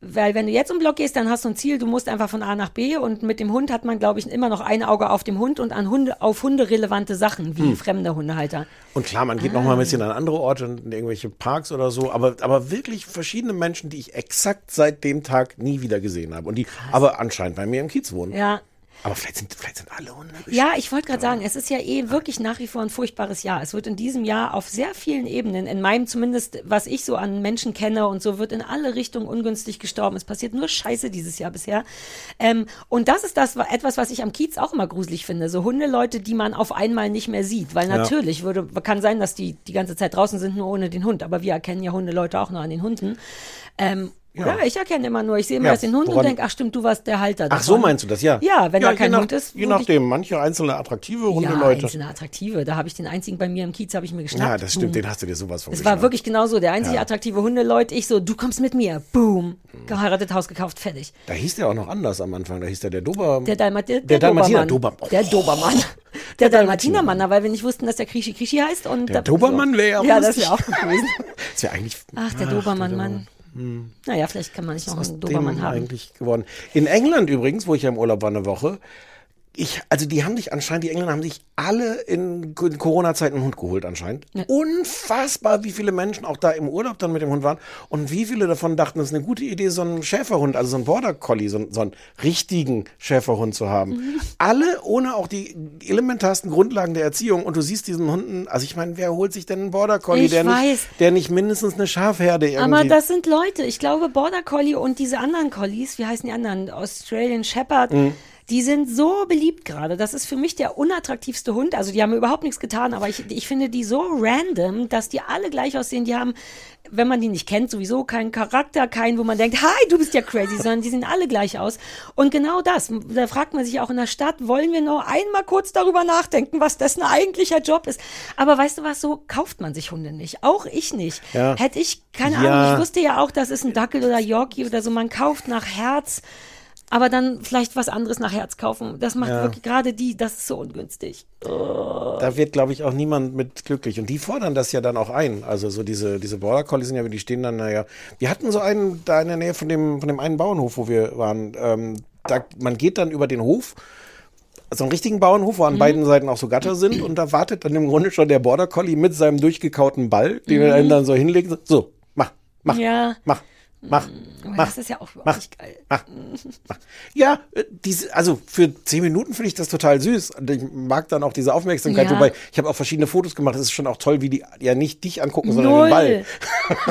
Weil wenn du jetzt den Block gehst, dann hast du ein Ziel, du musst einfach von A nach B und mit dem Hund hat man, glaube ich, immer noch ein Auge auf dem Hund und an Hunde, auf Hunde relevante Sachen, wie Hm. fremde Hundehalter. Und klar, man geht Ah. noch mal ein bisschen an andere Orte, in irgendwelche Parks oder so, aber, aber wirklich verschiedene Menschen, die ich exakt seit dem Tag nie wieder gesehen habe. Und die aber anscheinend bei mir im Kiez wohnen. Ja. Aber vielleicht sind, vielleicht sind alle Hunde. Ja, ich wollte gerade sagen, es ist ja eh wirklich nach wie vor ein furchtbares Jahr. Es wird in diesem Jahr auf sehr vielen Ebenen, in meinem zumindest, was ich so an Menschen kenne und so, wird in alle Richtungen ungünstig gestorben. Es passiert nur Scheiße dieses Jahr bisher. Ähm, und das ist das wa- etwas, was ich am Kiez auch immer gruselig finde. So Hundeleute, die man auf einmal nicht mehr sieht. Weil Ja. natürlich würde, kann sein, dass die die ganze Zeit draußen sind, nur ohne den Hund. Aber wir erkennen ja Hundeleute auch nur an den Hunden. Ähm, Ja. Oder ich erkenne immer nur, ich sehe immer Ja, erst den Hund und denke, ach stimmt, du warst der Halter. Ach so davon. meinst du das, ja? Ja, wenn da kein nach, Hund ist. Je würde ich- nachdem, manche einzelne attraktive ja, Hundeleute. einzelne Attraktive. Da habe ich den einzigen bei mir im Kiez, habe ich mir geschnappt. Ja, das stimmt, Boom. den hast du dir sowas von Es war wirklich genau so. Der einzige Ja. attraktive Hundeleut, ich so, du kommst mit mir. Boom. Geheiratet, Haus gekauft, fertig. Da hieß der auch noch anders am Anfang. Da hieß der der Dober. Der, Dalmat der, der Dalmatiner Dobermann. Dober. Der Dobermann. Der Dalmatinermann, weil wir nicht wussten, dass der Krischi Krischi heißt. Und Der da- Dobermann wäre Ja, auch das lustig. wäre auch gewesen. Das wäre eigentlich. Ach, der Dobermann, Mann. Hm. Naja, vielleicht kann man nicht noch aus einen Dobermann haben. eigentlich geworden. In England übrigens, wo ich ja im Urlaub war eine Woche, ich, also die haben sich anscheinend, die Engländer haben sich alle in Corona-Zeiten einen Hund geholt anscheinend. Unfassbar, wie viele Menschen auch da im Urlaub dann mit dem Hund waren und wie viele davon dachten, es ist eine gute Idee, so einen Schäferhund, also so einen Border Collie, so, einen- so einen richtigen Schäferhund zu haben. Mhm. Alle ohne auch die elementarsten Grundlagen der Erziehung und du siehst diesen Hunden, also ich meine, wer holt sich denn einen Border Collie, Ich der weiß. nicht, der nicht mindestens eine Schafherde irgendwie. Aber das sind Leute. Ich glaube, Border Collie und diese anderen Collies, wie heißen die anderen? Australian Shepherd. Mhm. Die sind so beliebt gerade. Das ist für mich der unattraktivste Hund. Also die haben überhaupt nichts getan, aber ich, ich finde die so random, dass die alle gleich aussehen. Die haben, wenn man die nicht kennt, sowieso keinen Charakter, keinen, wo man denkt, hi, du bist ja crazy, sondern die sehen alle gleich aus. Und genau das, da fragt man sich auch in der Stadt, wollen wir noch einmal kurz darüber nachdenken, was dessen eigentlicher Job ist. Aber weißt du was, so kauft man sich Hunde nicht. Auch ich nicht. Ja. Hätte ich, keine Ja. Ahnung, ich wusste ja auch, das ist ein Dackel oder Yorkie oder so. Man kauft nach Herz, aber dann vielleicht was anderes nach Herz kaufen. Das macht Ja. wirklich gerade die, das ist so ungünstig. Da wird, glaube ich, auch niemand mit glücklich. Und die fordern das ja dann auch ein. Also so diese, diese Border Collies sind ja, die stehen dann, naja. Wir hatten so einen da in der Nähe von dem, von dem einen Bauernhof, wo wir waren. Ähm, da, man geht dann über den Hof, so einen richtigen Bauernhof, wo an beiden Seiten auch so Gatter sind. Und da wartet dann im Grunde schon der Border Collie mit seinem durchgekauten Ball, den wir Mhm. einem dann so hinlegen. So, mach, mach, Ja. mach, mach, Aber mach. das ist ja auch mach, nicht geil. Mach, mach. Ja, äh, diese, also für zehn Minuten finde ich das total süß. Und ich mag dann auch diese Aufmerksamkeit. Ja. Wobei, ich habe auch verschiedene Fotos gemacht. Es ist schon auch toll, wie die ja nicht dich angucken, sondern den. Ball.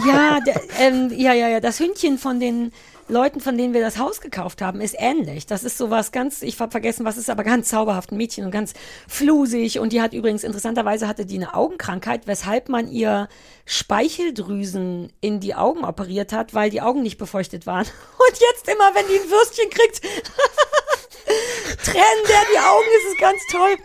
Ja, der, ähm, ja, ja, ja. Das Hündchen von den Leuten, von denen wir das Haus gekauft haben, ist ähnlich. Das ist sowas ganz, ich habe vergessen, was ist, aber ganz zauberhaft ein Mädchen und ganz flusig. Und die hat übrigens, interessanterweise hatte die eine Augenkrankheit, weshalb man ihr Speicheldrüsen in die Augen operiert hat, weil die Augen nicht befeuchtet waren. Und jetzt immer, wenn die ein Würstchen kriegt, trennen der die Augen, das ist ganz toll.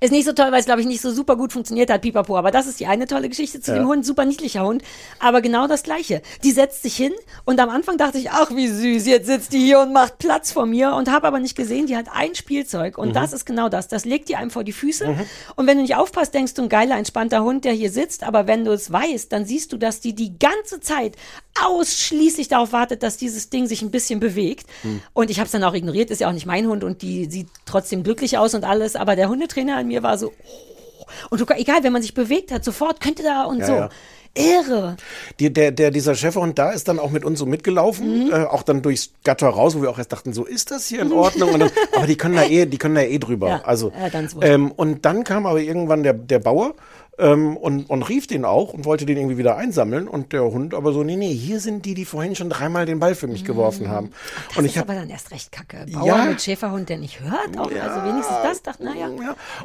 Ist nicht so toll, weil es, glaube ich, nicht so super gut funktioniert hat, pipapo. Aber das ist die eine tolle Geschichte zu Ja. dem Hund. Super niedlicher Hund. Aber genau das Gleiche. Die setzt sich hin und am Anfang dachte ich, ach, wie süß, jetzt sitzt die hier und macht Platz vor mir und habe aber nicht gesehen, die hat ein Spielzeug. Und Mhm. das ist genau das. Das legt die einem vor die Füße. Mhm. Und wenn du nicht aufpasst, denkst du, ein geiler, entspannter Hund, der hier sitzt. Aber wenn du es weißt, dann siehst du, dass die die ganze Zeit ausschließlich darauf wartet, dass dieses Ding sich ein bisschen bewegt. Hm. Und ich habe es dann auch ignoriert, ist ja auch nicht mein Hund und die sieht trotzdem glücklich aus und alles. Aber der Hundetrainer an mir war so, oh. und du, egal, wenn man sich bewegt hat, sofort könnte da und Ja, so. ja. Irre. Die, der, der, dieser Schäferhund da ist dann auch mit uns so mitgelaufen, Mhm. äh, auch dann durchs Gatter raus, wo wir auch erst dachten, so ist das hier in Ordnung. Und dann, aber die können da eh, die können da eh drüber. Ja, also, ja, ähm, und dann kam aber irgendwann der, der Bauer ähm, und, und rief den auch und wollte den irgendwie wieder einsammeln. Und der Hund aber so, nee, nee, hier sind die, die vorhin schon dreimal den Ball für mich geworfen haben. Das und ist ich habe aber dann erst recht kacke. Bauer Ja. mit Schäferhund, der nicht hört. Auch, Also wenigstens das, dachte, naja.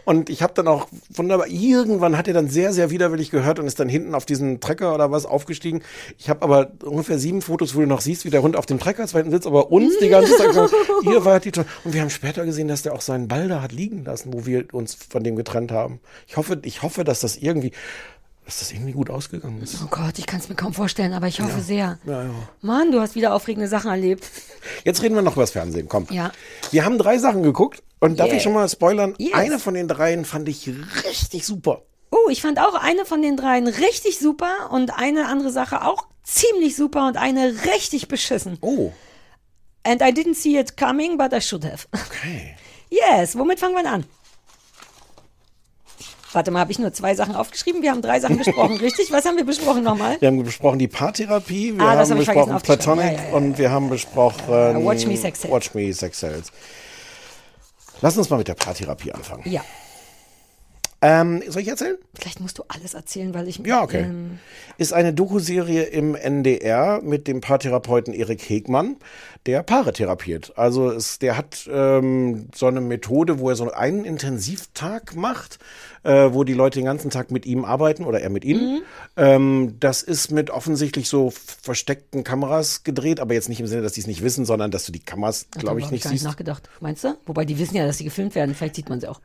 Und ich habe dann auch wunderbar, irgendwann hat er dann sehr, sehr widerwillig gehört und ist dann hinten auf diesen Trecker oder was aufgestiegen. Ich habe aber ungefähr sieben Fotos, wo du noch siehst, wie der Hund auf dem Trecker zweiten sitzt, aber uns die ganze Zeit gesagt, ihr wart die. Und wir haben später gesehen, dass der auch seinen Ball da hat liegen lassen, wo wir uns von dem getrennt haben. Ich hoffe, ich hoffe, dass das irgendwie, dass das irgendwie gut ausgegangen ist. Oh Gott, ich kann es mir kaum vorstellen, aber ich hoffe Ja. sehr. Ja, ja. Mann, du hast wieder aufregende Sachen erlebt. Jetzt reden wir noch über das Fernsehen, komm. Ja. Wir haben drei Sachen geguckt und darf Yeah. ich schon mal spoilern? Yes. Eine von den dreien fand ich richtig super. Oh, ich fand auch eine von den dreien richtig super und eine andere Sache auch ziemlich super und eine richtig beschissen. Oh. And I didn't see it coming, but I should have. Okay. Yes, womit fangen wir an? Warte mal, habe ich nur zwei Sachen aufgeschrieben? Wir haben drei Sachen besprochen, richtig? Was haben wir besprochen nochmal? Wir haben besprochen die Paartherapie, wir Ah, das haben hab besprochen. Platonic Ja, ja, ja. und wir haben besprochen Watch Me Sex Sales. Watch Me Sex Sales. Lass uns mal mit der Paartherapie anfangen. Ja. Ähm, soll ich erzählen? Vielleicht musst du alles erzählen, weil ich. Ja, okay. Ähm, Ist eine Doku-Serie im NDR mit dem Paartherapeuten Erik Hegmann, der Paare therapiert. Also es, der hat ähm, so eine Methode, wo er so einen Intensivtag macht, äh, wo die Leute den ganzen Tag mit ihm arbeiten oder er mit ihnen. Mhm. Ähm, das ist mit offensichtlich so versteckten Kameras gedreht, aber jetzt nicht im Sinne, dass die es nicht wissen, sondern dass du die Kameras, glaube ich, hab nicht gar nicht siehst. nachgedacht. Meinst du? Wobei die wissen ja, dass sie gefilmt werden. Vielleicht sieht man sie auch.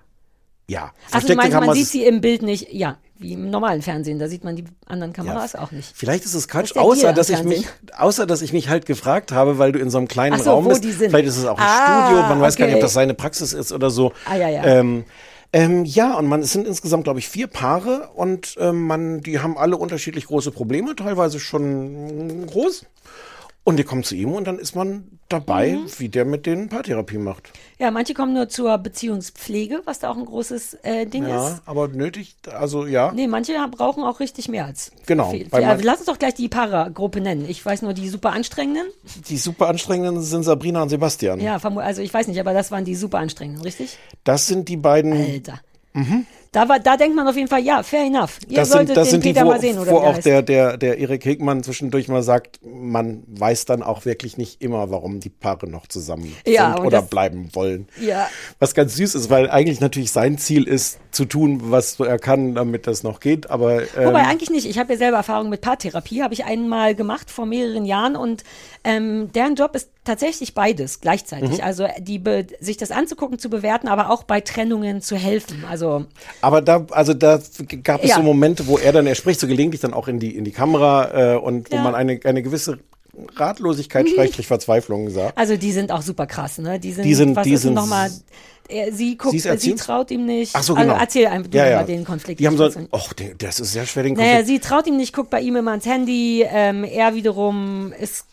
Ja, Also du meinst, man sieht ist- sie im Bild nicht. Ja, wie im normalen Fernsehen. Da sieht man die anderen Kameras auch nicht. Vielleicht ist es Das Quatsch, ist der außer dass ich mich, außer dass ich mich halt gefragt habe, weil du in so einem kleinen so, Raum wo bist. die sind. Vielleicht ist es auch ein Ah, Studio, man weiß gar nicht, ob okay. das seine Praxis ist oder so. Ah, ja, ja. Ähm, ähm, ja, und man, es sind insgesamt, glaube ich, vier Paare und ähm, man, die haben alle unterschiedlich große Probleme, teilweise schon mm, groß. Und die kommen zu ihm und dann ist man dabei, Mhm. wie der mit denen Paartherapie macht. Ja, manche kommen nur zur Beziehungspflege, was da auch ein großes äh, Ding Ja, ist. aber nötig, also ja. Nee, manche brauchen auch richtig mehr als Genau, viel. Ja, man- lass uns doch gleich die Para-Gruppe nennen. Ich weiß nur die super anstrengenden. Die super anstrengenden sind Sabrina und Sebastian. Ja, also ich weiß nicht, aber das waren die super anstrengenden, richtig? Das sind die beiden. Alter. Mhm. Da, war, da denkt man auf jeden Fall, ja, fair enough. Ihr Das solltet sind, das den sind die, Peter wo, mal sehen, oder wo auch heißt. der, der, der Erik Hegmann zwischendurch mal sagt, man weiß dann auch wirklich nicht immer, warum die Paare noch zusammen Ja, sind oder das- bleiben wollen. Ja, Was ganz süß ist, weil eigentlich natürlich sein Ziel ist, zu tun, was er kann, damit das noch geht. Aber ähm, Wobei eigentlich nicht. Ich habe ja selber Erfahrung mit Paartherapie, habe ich einmal gemacht vor mehreren Jahren und ähm, deren Job ist tatsächlich beides gleichzeitig. Mhm. Also die sich das anzugucken, zu bewerten, aber auch bei Trennungen zu helfen. Also Aber da, also da gab es Ja. so Momente, wo er dann, er spricht so gelegentlich dann auch in die, in die Kamera äh, und wo Ja. man eine, eine gewisse Ratlosigkeit, Mhm. Schrägstrich Verzweiflung sah. Also die sind auch super krass, ne? Die sind, Die sind- was die sind- nochmal, sie guckt, Sie sie, traut ihm nicht. Ach so, genau. Also erzähl einfach du ja, ja. den Konflikt. Die haben so, oh, den- das ist sehr schwer, den Konflikt. Naja, sie traut ihm nicht, guckt bei ihm immer ans Handy. Ähm, er wiederum ist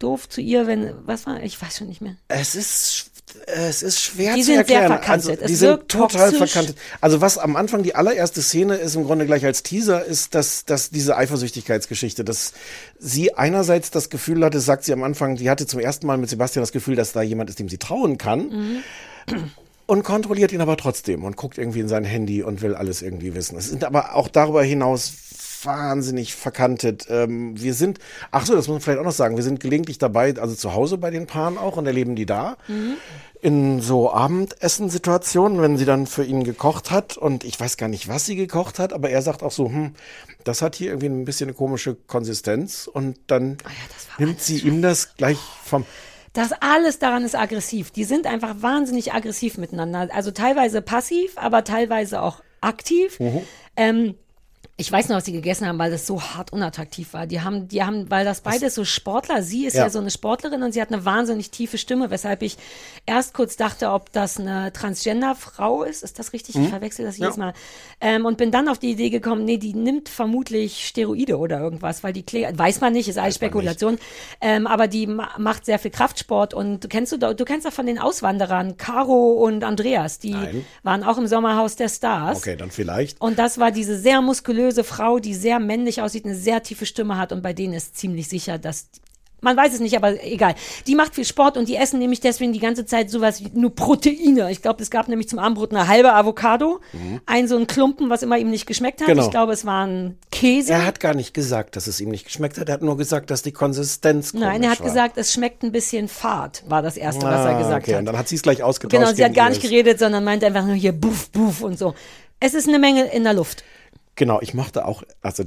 doof zu ihr, wenn, was war, ich weiß schon nicht mehr. Es ist, es ist schwer Die zu sind sehr erklären. verkantet. Also, Es die sind wirkt total toxisch. verkantet. Also was am Anfang die allererste Szene ist im Grunde gleich als Teaser, ist, dass, dass diese Eifersüchtigkeitsgeschichte, dass sie einerseits das Gefühl hatte, sagt sie am Anfang, sie hatte zum ersten Mal mit Sebastian das Gefühl, dass da jemand ist, dem sie trauen kann. Mhm. Und kontrolliert ihn aber trotzdem und guckt irgendwie in sein Handy und will alles irgendwie wissen. Es sind aber auch darüber hinaus wahnsinnig verkantet. Ähm, wir sind, ach so, das muss man vielleicht auch noch sagen, wir sind gelegentlich dabei, also zu Hause bei den Paaren auch und erleben die da. Mhm. In so Abendessensituationen, wenn sie dann für ihn gekocht hat und ich weiß gar nicht, was sie gekocht hat, aber er sagt auch so, hm, das hat hier irgendwie ein bisschen eine komische Konsistenz und dann nimmt sie ihm das gleich vom Das alles daran ist aggressiv. Die sind einfach wahnsinnig aggressiv miteinander. Also teilweise passiv, aber teilweise auch aktiv. Ähm, ich weiß noch, was sie gegessen haben, weil das so hart unattraktiv war. Die haben, die haben, weil das beides so Sportler, sie ist ja. Ja. so eine Sportlerin und sie hat eine wahnsinnig tiefe Stimme, weshalb ich erst kurz dachte, ob das eine Transgender-Frau ist. Ist das richtig? Ich Mhm. verwechsel das Ja. jedes Mal. Ähm, und bin dann auf die Idee gekommen, nee, die nimmt vermutlich Steroide oder irgendwas, weil die Kle weiß man nicht, ist alles Spekulation. Ähm, aber die ma macht sehr viel Kraftsport und du kennst du, doch- du kennst doch von den Auswanderern, Caro und Andreas, die Nein. waren auch im Sommerhaus der Stars. Okay, dann vielleicht. Und das war diese sehr muskulöse Frau, die sehr männlich aussieht, eine sehr tiefe Stimme hat und bei denen ist ziemlich sicher, dass man weiß es nicht, aber egal. Die macht viel Sport und die essen nämlich deswegen die ganze Zeit sowas wie nur Proteine. Ich glaube, es gab nämlich zum Abendbrot eine halbe Avocado, ein so ein Klumpen, was immer ihm nicht geschmeckt hat. Mhm. Genau. Ich glaube, es war ein Käse. Er hat gar nicht gesagt, dass es ihm nicht geschmeckt hat. Er hat nur gesagt, dass die Konsistenz Nein, er hat war. gesagt, es schmeckt ein bisschen fad, war das Erste, was er Ah, gesagt okay. hat. Und dann hat sie es gleich ausgetauscht. Genau, sie hat gar nicht geredet, sondern meinte einfach nur hier buff, buff und so. Es ist eine Menge in der Luft. Genau, ich mochte auch, also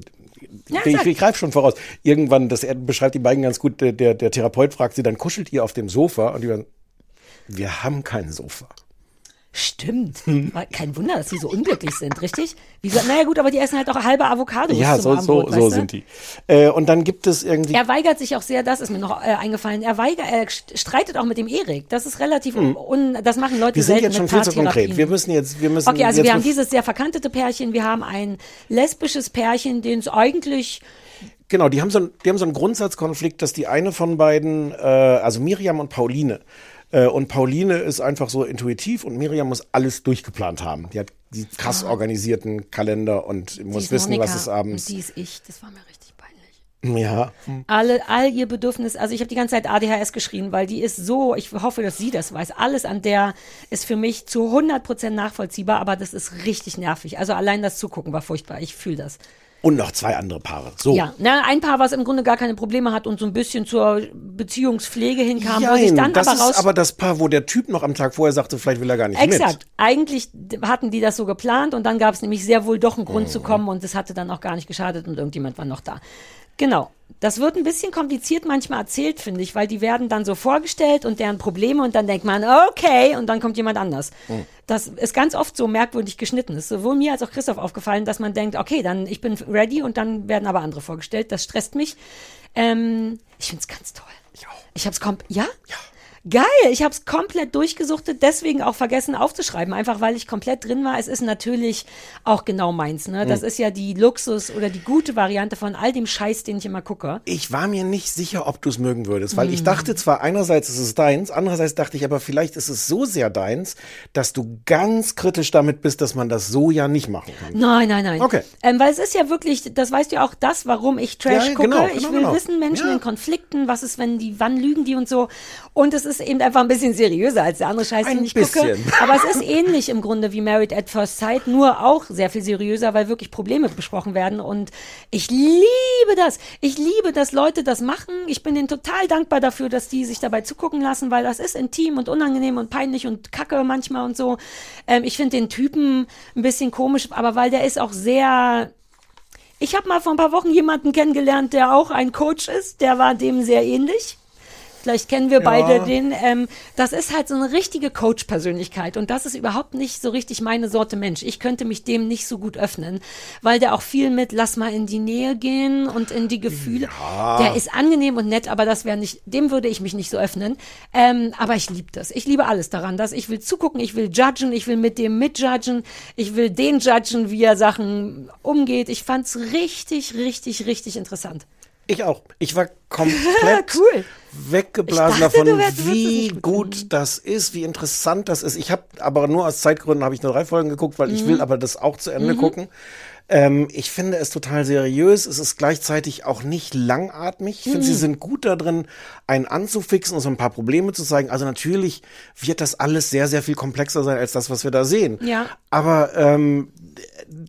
Ja, ich, ich greife schon voraus. Irgendwann, das er beschreibt die beiden ganz gut, der, der, der Therapeut fragt sie, dann kuschelt ihr auf dem Sofa und die waren, wir haben kein Sofa. Stimmt. Kein Wunder, dass sie so unglücklich sind, richtig? Wieso? Naja gut, aber die essen halt auch halbe Avocados ja, so, so, Abendbrot, so du? sind die. Äh, und dann gibt es irgendwie. Er weigert sich auch sehr, das ist mir noch äh, eingefallen, er weigert, er st- streitet auch mit dem Erik. Das ist relativ, Hm. un, das machen Leute wir sind jetzt schon viel zu konkret. Wir müssen jetzt, wir müssen Okay, also wir haben dieses sehr verkantete Pärchen, wir haben ein lesbisches Pärchen, den es eigentlich Genau, die haben so, ein, die haben so einen Grundsatzkonflikt, dass die eine von beiden, äh, also Miriam und Pauline, äh, und Pauline ist einfach so intuitiv und Miriam muss alles durchgeplant haben. Die hat die krass organisierten Kalender und die muss wissen, Monika was es und abends. die ist ich. Das war mir richtig peinlich. Ja. Alle, all ihr Bedürfnis, also ich habe die ganze Zeit ADHS geschrien, weil die ist so, ich hoffe, dass sie das weiß, alles an der ist für mich zu 100% nachvollziehbar, aber das ist richtig nervig. Also allein das Zugucken war furchtbar, ich fühle das. Und noch zwei andere Paare. So. Ja, na, ein Paar, was im Grunde gar keine Probleme hat und so ein bisschen zur Beziehungspflege hinkam, sich Jein, dann das aber ist raus... aber das Paar, wo der Typ noch am Tag vorher sagte, vielleicht will er gar nicht mit. Exakt. Eigentlich d- hatten die das so geplant und dann gab es nämlich sehr wohl doch einen Grund Mhm. zu kommen und es hatte dann auch gar nicht geschadet und irgendjemand war noch da. Genau. Das wird ein bisschen kompliziert manchmal erzählt, finde ich, weil die werden dann so vorgestellt und deren Probleme und dann denkt man, okay, und dann kommt jemand anders. Mhm. Das ist ganz oft so merkwürdig geschnitten. Es ist sowohl mir als auch Christoph aufgefallen, dass man denkt, okay, dann ich bin ready und dann werden aber andere vorgestellt. Das stresst mich. Ähm, ich finde es ganz toll. Ich auch. Ich hab's komp ja? Ja. Geil, ich habe es komplett durchgesuchtet, deswegen auch vergessen aufzuschreiben, einfach weil ich komplett drin war. Es ist natürlich auch genau meins. Ne? Das Hm. ist ja die Luxus oder die gute Variante von all dem Scheiß, den ich immer gucke. Ich war mir nicht sicher, ob du es mögen würdest, weil ich Hm. dachte zwar einerseits ist es deins, andererseits dachte ich aber vielleicht ist es so sehr deins, dass du ganz kritisch damit bist, dass man das so ja nicht machen kann. Nein, nein, nein. Okay. Ähm, weil es ist ja wirklich, das weißt du ja auch das, warum ich Trash Ja, gucke. genau, ich genau, will genau. wissen, Menschen Ja. in Konflikten, was ist, wenn die, wann lügen die und so. Und es ist eben einfach ein bisschen seriöser als der andere Scheiß, den ich gucke. bisschen. Aber es ist ähnlich im Grunde wie Married at First Sight, nur auch sehr viel seriöser, weil wirklich Probleme besprochen werden. Und ich liebe das. Ich liebe, dass Leute das machen. Ich bin denen total dankbar dafür, dass die sich dabei zugucken lassen, weil das ist intim und unangenehm und peinlich und kacke manchmal und so. Ähm, ich finde den Typen ein bisschen komisch, aber weil der ist auch sehr ich habe mal vor ein paar Wochen jemanden kennengelernt, der auch ein Coach ist. Der war dem sehr ähnlich. Vielleicht kennen wir Ja. beide den. Ähm, das ist halt so eine richtige Coach-Persönlichkeit und das ist überhaupt nicht so richtig meine Sorte Mensch. Ich könnte mich dem nicht so gut öffnen, weil der auch viel mit lass mal in die Nähe gehen und in die Gefühle. Ja. Der ist angenehm und nett, aber das wäre nicht, dem würde ich mich nicht so öffnen. Ähm, aber ich liebe das. Ich liebe alles daran, dass ich will zugucken, ich will judgen, ich will mit dem mitjudgen, ich will den judgen, wie er Sachen umgeht. Ich fand's richtig, richtig, richtig interessant. Ich auch. Ich war komplett cool. Weggeblasen Ich dachte, davon, wärst- wie gut gut das ist, wie interessant das ist. Ich habe aber nur aus Zeitgründen habe ich nur drei Folgen geguckt, weil ich Mhm. will aber das auch zu Ende Mhm. gucken. Ähm, ich finde es total seriös. Es ist gleichzeitig auch nicht langatmig. Ich finde, Mhm. sie sind gut da drin, einen anzufixen und so ein paar Probleme zu zeigen. Also natürlich wird das alles sehr, sehr viel komplexer sein als das, was wir da sehen. Ja. Aber ähm,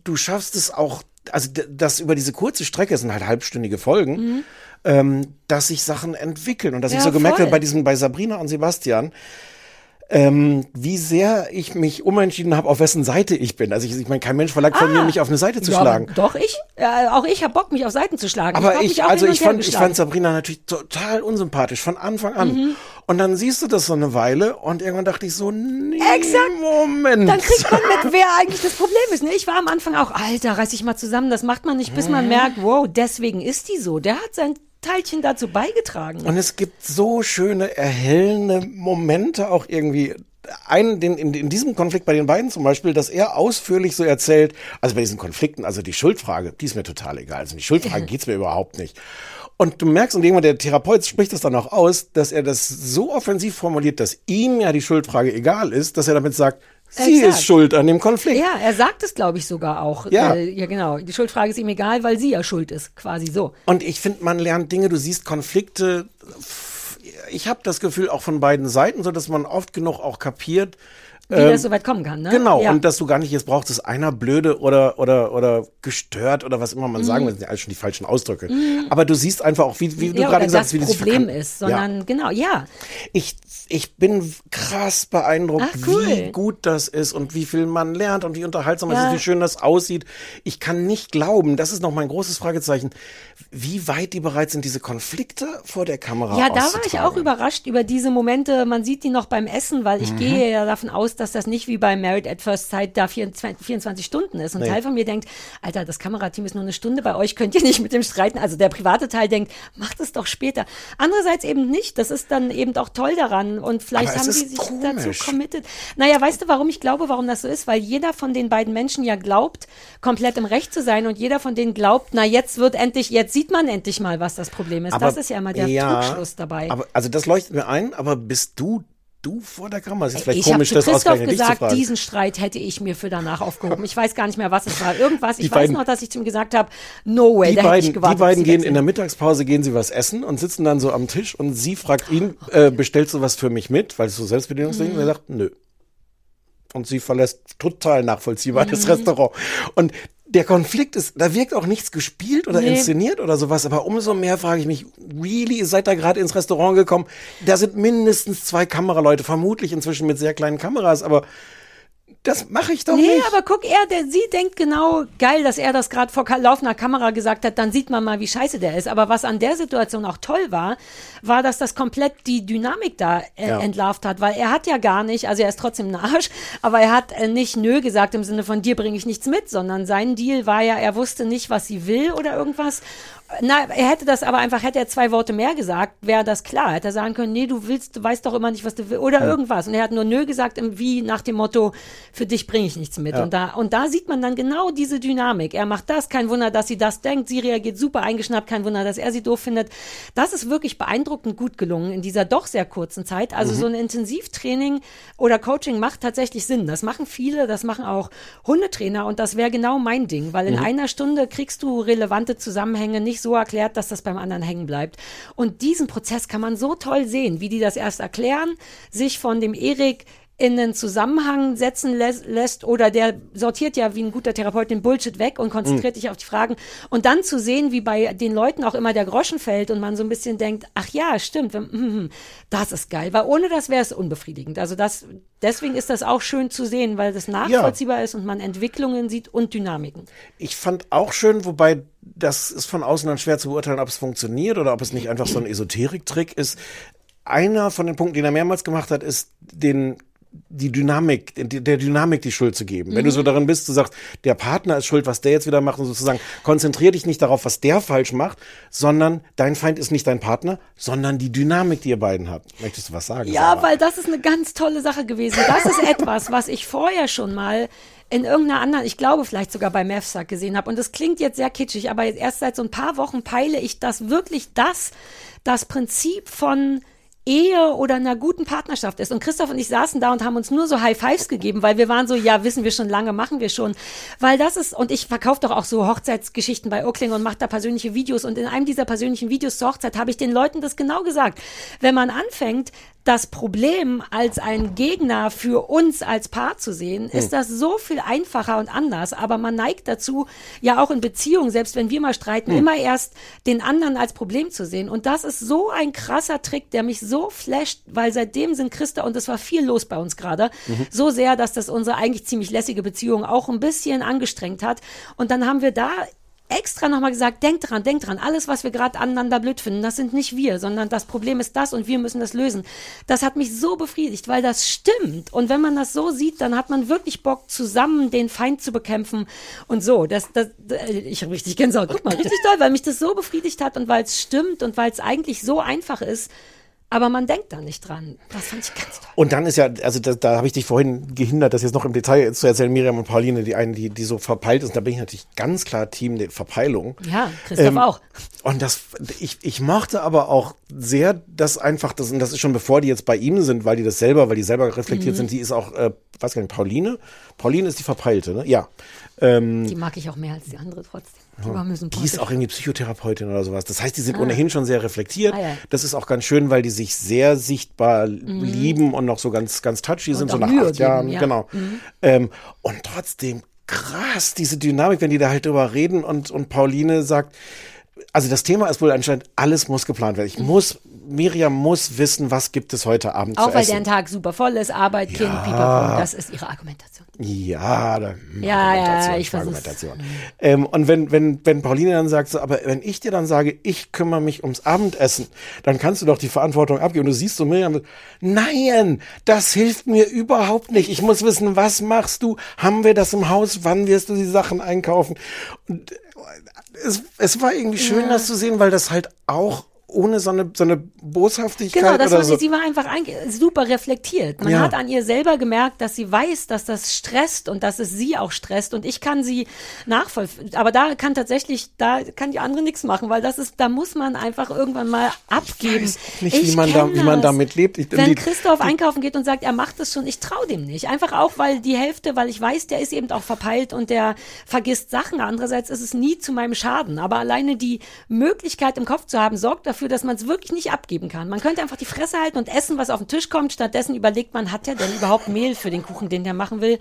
du schaffst es auch, also das über diese kurze Strecke es sind halt halbstündige Folgen, Mhm. Ähm, dass sich Sachen entwickeln und dass Ja, ich so gemerkt habe bei diesem bei Sabrina und Sebastian, ähm, wie sehr ich mich umentschieden habe, auf wessen Seite ich bin. Also ich, ich meine, kein Mensch verlangt von mir, mich auf eine Seite zu Ah. Ja, schlagen. Doch, ich. Äh, auch ich habe Bock, mich auf Seiten zu schlagen. Aber ich, auch also ich fand, ich fand Sabrina natürlich total unsympathisch von Anfang an. Mhm. Und dann siehst du das so eine Weile und irgendwann dachte ich so, nee, Exakt. Moment. Dann kriegt man mit, wer eigentlich das Problem ist. Ne? Ich war am Anfang auch, Alter, reiß dich mal zusammen. Das macht man nicht, bis man Mhm. merkt, wow, deswegen ist die so. Der hat sein Teilchen dazu beigetragen. Und es gibt so schöne, erhellende Momente auch irgendwie. Einen, den, in, in diesem Konflikt bei den beiden zum Beispiel, dass er ausführlich so erzählt, also bei diesen Konflikten, also die Schuldfrage, die ist mir total egal. Also um die Schuldfrage geht's mir überhaupt nicht. Und du merkst, und irgendwann der Therapeut spricht das dann auch aus, dass er das so offensiv formuliert, dass ihm ja die Schuldfrage egal ist, dass er damit sagt, sie Exakt. ist schuld an dem Konflikt. Ja, er sagt es, glaube ich, sogar auch. Ja. Äh, ja, genau. Die Schuldfrage ist ihm egal, weil sie ja schuld ist. Quasi so. Und ich finde, man lernt Dinge, du siehst Konflikte. Ich habe das Gefühl auch von beiden Seiten, so dass man oft genug auch kapiert. Wie ähm, das so weit kommen kann, ne? Genau, Ja. und dass du gar nicht jetzt brauchst, dass einer blöde oder, oder, oder gestört oder was immer man Mhm. sagen will, das sind ja alles schon die falschen Ausdrücke. Mhm. Aber du siehst einfach auch, wie, wie du ja, gerade gesagt hast, wie das Problem ist, sondern genau, ja. Ich, ich bin krass beeindruckt, Ach, cool. wie gut das ist und wie viel man lernt und wie unterhaltsam es Ja. ist, wie schön das aussieht. Ich kann nicht glauben, das ist noch mein großes Fragezeichen, wie weit die bereit sind, diese Konflikte vor der Kamera Ja, da war ich auch überrascht über diese Momente. Man sieht die noch beim Essen, weil ich Mhm. gehe ja davon aus, dass das nicht wie bei Married at First Sight da 24, 24 Stunden ist. Und Nee. Teil von mir denkt, Alter, das Kamerateam ist nur eine Stunde bei euch, könnt ihr nicht mit dem streiten. Also der private Teil denkt, macht es doch später. Andererseits eben nicht. Das ist dann eben auch toll daran. Und vielleicht Aber haben die sich komisch. dazu committed. Naja, weißt du, warum ich glaube, warum das so ist? Weil jeder von den beiden Menschen ja glaubt, komplett im Recht zu sein und jeder von denen glaubt, na jetzt wird endlich, jetzt sieht man endlich mal, was das Problem ist. das ist ja immer der Trugschluss dabei. Aber, also das leuchtet mir ein, aber bist du, du vor der Kamera? Das ist vielleicht ich habe komisch, das Christoph gesagt, diesen Streit hätte ich mir für danach aufgehoben. Ich weiß gar nicht mehr, was es war. Irgendwas. Die Ich weiß beiden- noch, dass ich zu ihm gesagt habe, no way, die da hätte ich beiden, gewartet. die beiden gehen in der. Mittagspause, gehen sie was essen und sitzen dann so am Tisch und sie fragt ihn, äh, bestellst du was für mich mit, weil es so Selbstbedienungsding Mhm. und er sagt, nö. Und sie verlässt total nachvollziehbar das Mhm. Restaurant. Und der Konflikt ist, da wirkt auch nichts gespielt oder Nee. inszeniert oder sowas, aber umso mehr frage ich mich, really, ihr seid da gerade ins Restaurant gekommen? Da sind mindestens zwei Kameraleute, vermutlich inzwischen mit sehr kleinen Kameras, aber das mache ich doch Nee, nicht. aber guck, er, der, sie denkt genau, geil, dass er das gerade vor laufender Kamera gesagt hat, dann sieht man mal, wie scheiße der ist. Aber was an der Situation auch toll war, war, dass das komplett die Dynamik da äh, Ja. entlarvt hat, weil er hat ja gar nicht, also er ist trotzdem ein Arsch, aber er hat äh, nicht nö gesagt im Sinne von dir bringe ich nichts mit, sondern sein Deal war ja, er wusste nicht, was sie will oder irgendwas. Na, er hätte das aber einfach, hätte er zwei Worte mehr gesagt, wäre das klar. Hätte er sagen können, nee, du willst, du weißt doch immer nicht, was du willst, oder Ja. irgendwas. Und er hat nur nö gesagt, im- wie nach dem Motto, für dich bringe ich nichts mit. Ja. Und da, und da sieht man dann genau diese Dynamik. Er macht das, kein Wunder, dass sie das denkt. Sie reagiert super eingeschnappt, kein Wunder, dass er sie doof findet. Das ist wirklich beeindruckend gut gelungen in dieser doch sehr kurzen Zeit. Also Mhm. so ein Intensivtraining oder Coaching macht tatsächlich Sinn. Das machen viele, das machen auch Hundetrainer und das wäre genau mein Ding, weil in Mhm. einer Stunde kriegst du relevante Zusammenhänge nicht so erklärt, dass das beim anderen hängen bleibt. Und diesen Prozess kann man so toll sehen, wie die das erst erklären, sich von dem Erik in einen Zusammenhang setzen lä lässt oder der sortiert ja wie ein guter Therapeut den Bullshit weg und konzentriert Mhm. sich auf die Fragen und dann zu sehen, wie bei den Leuten auch immer der Groschen fällt und man so ein bisschen denkt, ach ja, stimmt, hm, hm, hm, das ist geil, weil ohne das wäre es unbefriedigend. Also das, deswegen ist das auch schön zu sehen, weil das nachvollziehbar ist und man Entwicklungen sieht und Dynamiken. Ich fand auch schön, wobei das ist von außen dann schwer zu beurteilen, ob es funktioniert oder ob es nicht einfach so ein Esoterik-Trick ist. Einer von den Punkten, den er mehrmals gemacht hat, ist den die Dynamik, der Dynamik die Schuld zu geben. Wenn du so darin bist, du sagst, der Partner ist schuld, was der jetzt wieder macht und sozusagen konzentrier dich nicht darauf, was der falsch macht, sondern dein Feind ist nicht dein Partner, sondern die Dynamik, die ihr beiden habt. Möchtest du was sagen? Ja, Sarah? weil das ist eine ganz tolle Sache gewesen. Das ist etwas, was ich vorher schon mal in irgendeiner anderen, ich glaube vielleicht sogar bei Mavsack gesehen habe. Und das klingt jetzt sehr kitschig, aber erst seit so ein paar Wochen peile ich das wirklich, das, das Prinzip von Ehe oder einer guten Partnerschaft ist. Und Christoph und ich saßen da und haben uns nur so High Fives gegeben, weil wir waren so, ja, wissen wir schon lange, machen wir schon. Weil das ist, und ich verkaufe doch auch so Hochzeitsgeschichten bei Oakling und mache da persönliche Videos. Und in einem dieser persönlichen Videos zur Hochzeit habe ich den Leuten das genau gesagt. Wenn man anfängt, das Problem als ein Gegner für uns als Paar zu sehen, ist das so viel einfacher und anders. Aber man neigt dazu, ja auch in Beziehungen, selbst wenn wir mal streiten, Hm. immer erst den anderen als Problem zu sehen. Und das ist so ein krasser Trick, der mich so flasht, weil seitdem sind Christa und es war viel los bei uns gerade, Mhm. so sehr, dass das unsere eigentlich ziemlich lässige Beziehung auch ein bisschen angestrengt hat. Und dann haben wir da extra nochmal gesagt, denkt dran, denkt dran, alles, was wir gerade aneinander blöd finden, das sind nicht wir, sondern das Problem ist das und wir müssen das lösen. Das hat mich so befriedigt, weil das stimmt. Und wenn man das so sieht, dann hat man wirklich Bock, zusammen den Feind zu bekämpfen und so. Das, das, ich habe richtig Gänsehaut. Guck mal, richtig toll, weil mich das so befriedigt hat und weil es stimmt und weil es eigentlich so einfach ist, aber man denkt da nicht dran. Das fand ich ganz toll. Und dann ist ja, also da, da habe ich dich vorhin gehindert, das jetzt noch im Detail zu erzählen, Miriam und Pauline, die einen, die, die so verpeilt ist. Da bin ich natürlich ganz klar Team der Verpeilung. Ja, Christoph Ähm, auch. Und das, ich, ich mochte aber auch sehr, dass einfach, das, und das ist schon bevor die jetzt bei ihm sind, weil die das selber, weil die selber reflektiert Mhm. sind, die ist auch, äh, weiß gar nicht, Pauline? Pauline ist die Verpeilte, ne? Ja. Ähm, Die mag ich auch mehr als die andere trotzdem. Die ja. Die ist auch irgendwie Psychotherapeutin oder sowas. Das heißt, die sind Ah. ohnehin schon sehr reflektiert. Ah, ja. Das ist auch ganz schön, weil die sich sehr sichtbar Mhm. lieben und noch so ganz, ganz touchy Und sind, so nach Mühe acht Jahren. ja. Genau. Mhm. Ähm, und trotzdem krass, diese Dynamik, wenn die da halt drüber reden und, und Pauline sagt, also das Thema ist wohl anscheinend, alles muss geplant werden. Ich muss, Miriam muss wissen, was gibt es heute Abend Auch zu weil essen. deren Tag super voll ist, Arbeit, Kind, Ja. Pipapo. Das ist ihre Argumentation. Ja, da, hm, Ja, ja, ich. Argumentation. Ähm, und wenn, wenn, wenn Pauline dann sagt, so, aber wenn ich dir dann sage, ich kümmere mich ums Abendessen, dann kannst du doch die Verantwortung abgeben. Und du siehst so Miriam, nein, das hilft mir überhaupt nicht. Ich muss wissen, was machst du? Haben wir das im Haus? Wann wirst du die Sachen einkaufen? Und äh, es, es war irgendwie schön, Ja. das zu sehen, weil das halt auch ohne so eine, so eine Boshaftigkeit Genau, das oder so. sie war einfach ein, super reflektiert. Man Ja. hat an ihr selber gemerkt, dass sie weiß, dass das stresst und dass es sie auch stresst und ich kann sie nachvollziehen. Aber da kann tatsächlich, da kann die andere nichts machen, weil das ist, da muss man einfach irgendwann mal abgeben. nicht, wie man da- wie man das. damit lebt. Ich- Wenn die- Christoph einkaufen geht und sagt, er macht es schon, ich traue dem nicht. Einfach auch, weil die Hälfte, weil ich weiß, der ist eben auch verpeilt und der vergisst Sachen. Andererseits ist es nie zu meinem Schaden. Aber alleine die Möglichkeit im Kopf zu haben, sorgt dafür, dass man es wirklich nicht abgeben kann. Man könnte einfach die Fresse halten und essen, was auf den Tisch kommt. Stattdessen überlegt man, hat der denn überhaupt Mehl für den Kuchen, den der machen will?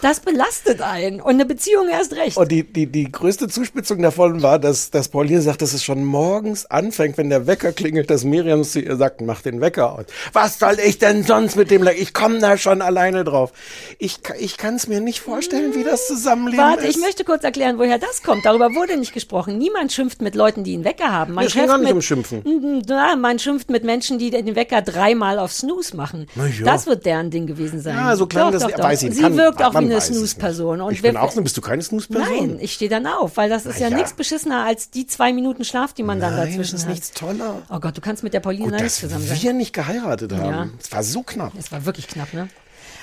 Das belastet einen. Und eine Beziehung erst recht. Und die, die, die größte Zuspitzung davon war, dass, dass Pauline sagt, dass es schon morgens anfängt, wenn der Wecker klingelt, dass Miriam zu ihr sagt, mach den Wecker aus. Was soll ich denn sonst mit dem? Ich komme da schon alleine drauf. Ich, ich kann es mir nicht vorstellen, wie das Zusammenleben Warte, ist. ich möchte kurz erklären, woher das kommt. Darüber wurde nicht gesprochen. Niemand schimpft mit Leuten, die einen Wecker haben. Man Nee, schimpft mit, um Schimpfen? Mm, Na, man schimpft mit Menschen, die den Wecker dreimal auf Snooze machen. Das wird deren Ding gewesen sein. Ja, so klang doch, das- doch, doch. weiß ich, Sie kann- wirkt auch wie eine Snooze-Person. Ich bin auch so, bist du keine Snooze-Person? Nein, ich stehe dann auf, weil das ist ja, ja. nichts beschissener als die zwei Minuten Schlaf, die man dann Nein, dazwischen das ist hat. nichts toller. Oh Gott, du kannst mit der Pauline Gut, nicht dass zusammen sein. wir nicht geheiratet haben. Es war so knapp. Es war wirklich knapp, ne?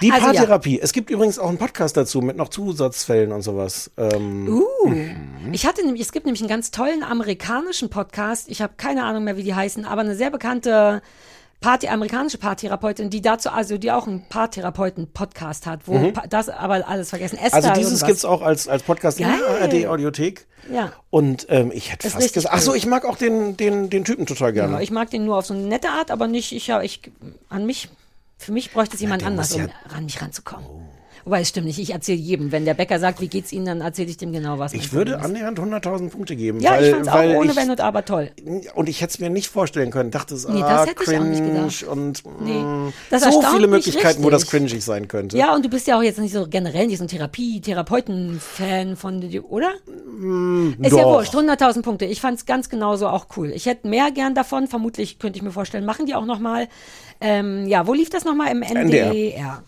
Die Also ja. Paartherapie. Es gibt übrigens auch einen Podcast dazu mit noch Zusatzfällen und sowas. Ähm, Uh, ich hatte nämlich, es gibt nämlich einen ganz tollen amerikanischen Podcast. Ich habe keine Ahnung mehr, wie die heißen, aber eine sehr bekannte Party, amerikanische Paartherapeutin, die dazu, also die auch einen Paartherapeuten-Podcast hat, wo Mhm. Das aber alles vergessen. Esther also dieses irgendwas. gibt's auch als, als Podcast in Geil. der ARD-Audiothek. Ja. Und ähm, ich hätte fast gesagt, ach so, ich mag auch den, den, den Typen total gerne. Ja, ich mag den nur auf so eine nette Art, aber nicht, ich, ja, ich, an mich, für mich bräuchte es jemand der anders, ja- um an mich ranzukommen. Wobei, es stimmt nicht, ich erzähle jedem, wenn der Bäcker sagt, wie geht's Ihnen, dann erzähle ich dem genau, was ich würde ist. annähernd 100.000 Punkte geben. Ja, weil, ich fand's auch weil ohne ich, Wenn und Aber toll. Und ich hätte es mir nicht vorstellen können. Dachte es, Nee, ah, das hätte ich auch nicht cringe gedacht. und Nee. mh, Das so erstaunt viele Möglichkeiten, wo das richtig. cringig sein könnte. Ja, und du bist ja auch jetzt nicht so generell nicht so ein Therapie, Therapeuten-Fan von oder? Ist ja doch. wurscht, 100.000 Punkte. Ich fand's ganz genauso auch cool. Ich hätte mehr gern davon, vermutlich könnte ich mir vorstellen, machen die auch nochmal. Ähm, ja, wo lief das nochmal? Im NDR. NDR.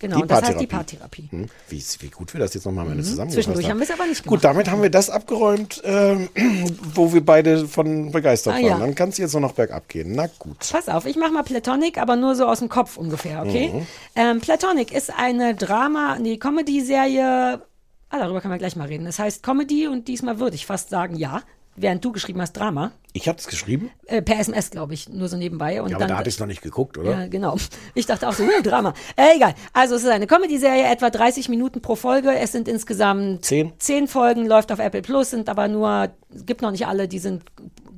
Genau, und das heißt die Paartherapie. Hm, Wie, wie gut wir das jetzt nochmal am Ende Mhm. Zwischendurch haben wir es aber nicht gemacht. Gut, damit haben wir das abgeräumt, ähm, wo wir beide von begeistert Ah, waren. ja. Dann kann es jetzt nur noch bergab gehen. Na gut. Pass auf, ich mach mal Platonic, aber nur so aus dem Kopf ungefähr, okay? Mhm. Ähm, Platonic ist eine Drama, nee, Comedy-Serie. Ah, darüber kann man gleich mal reden. Das heißt Comedy und diesmal würde ich fast sagen ja, während du geschrieben hast Drama. Ich habe es geschrieben, Äh, per SMS, glaube ich, nur so nebenbei. Und ja, aber dann, da hatte ich es noch nicht geguckt, oder? Ja, genau. Ich dachte auch so, uh, Drama. Äh, egal. Also es ist eine Comedy-Serie, etwa 30 Minuten pro Folge. Es sind insgesamt Zehn. zehn Folgen, läuft auf Apple Plus, sind aber nur, gibt noch nicht alle, die sind,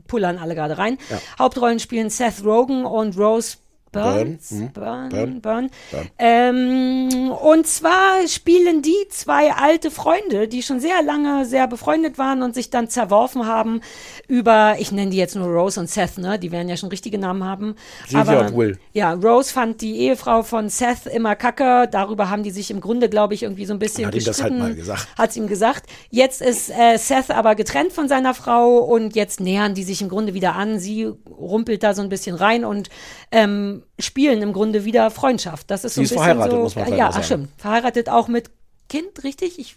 pullern alle gerade rein. Ja. Hauptrollen spielen Seth Rogen und Rose Burn, Byrne. Burn. Byrne. Ähm, und zwar spielen die zwei alte Freunde, die schon sehr lange sehr befreundet waren und sich dann zerworfen haben über, ich nenne die jetzt nur Rose und Seth, ne? Die werden ja schon richtige Namen haben. Sylvia und Will. Ja, Rose fand die Ehefrau von Seth immer kacke. Darüber haben die sich im Grunde, glaube ich, irgendwie so ein bisschen hat ihm das halt mal gesagt. Hat's ihm gesagt. Jetzt ist äh, Seth aber getrennt von seiner Frau und jetzt nähern die sich im Grunde wieder an. Sie rumpelt da so ein bisschen rein und ähm, spielen im Grunde wieder Freundschaft. Das ist so Sie ein ist bisschen verheiratet, so, muss man Ja, ach sagen. stimmt. Verheiratet auch mit Kind, richtig? Ich,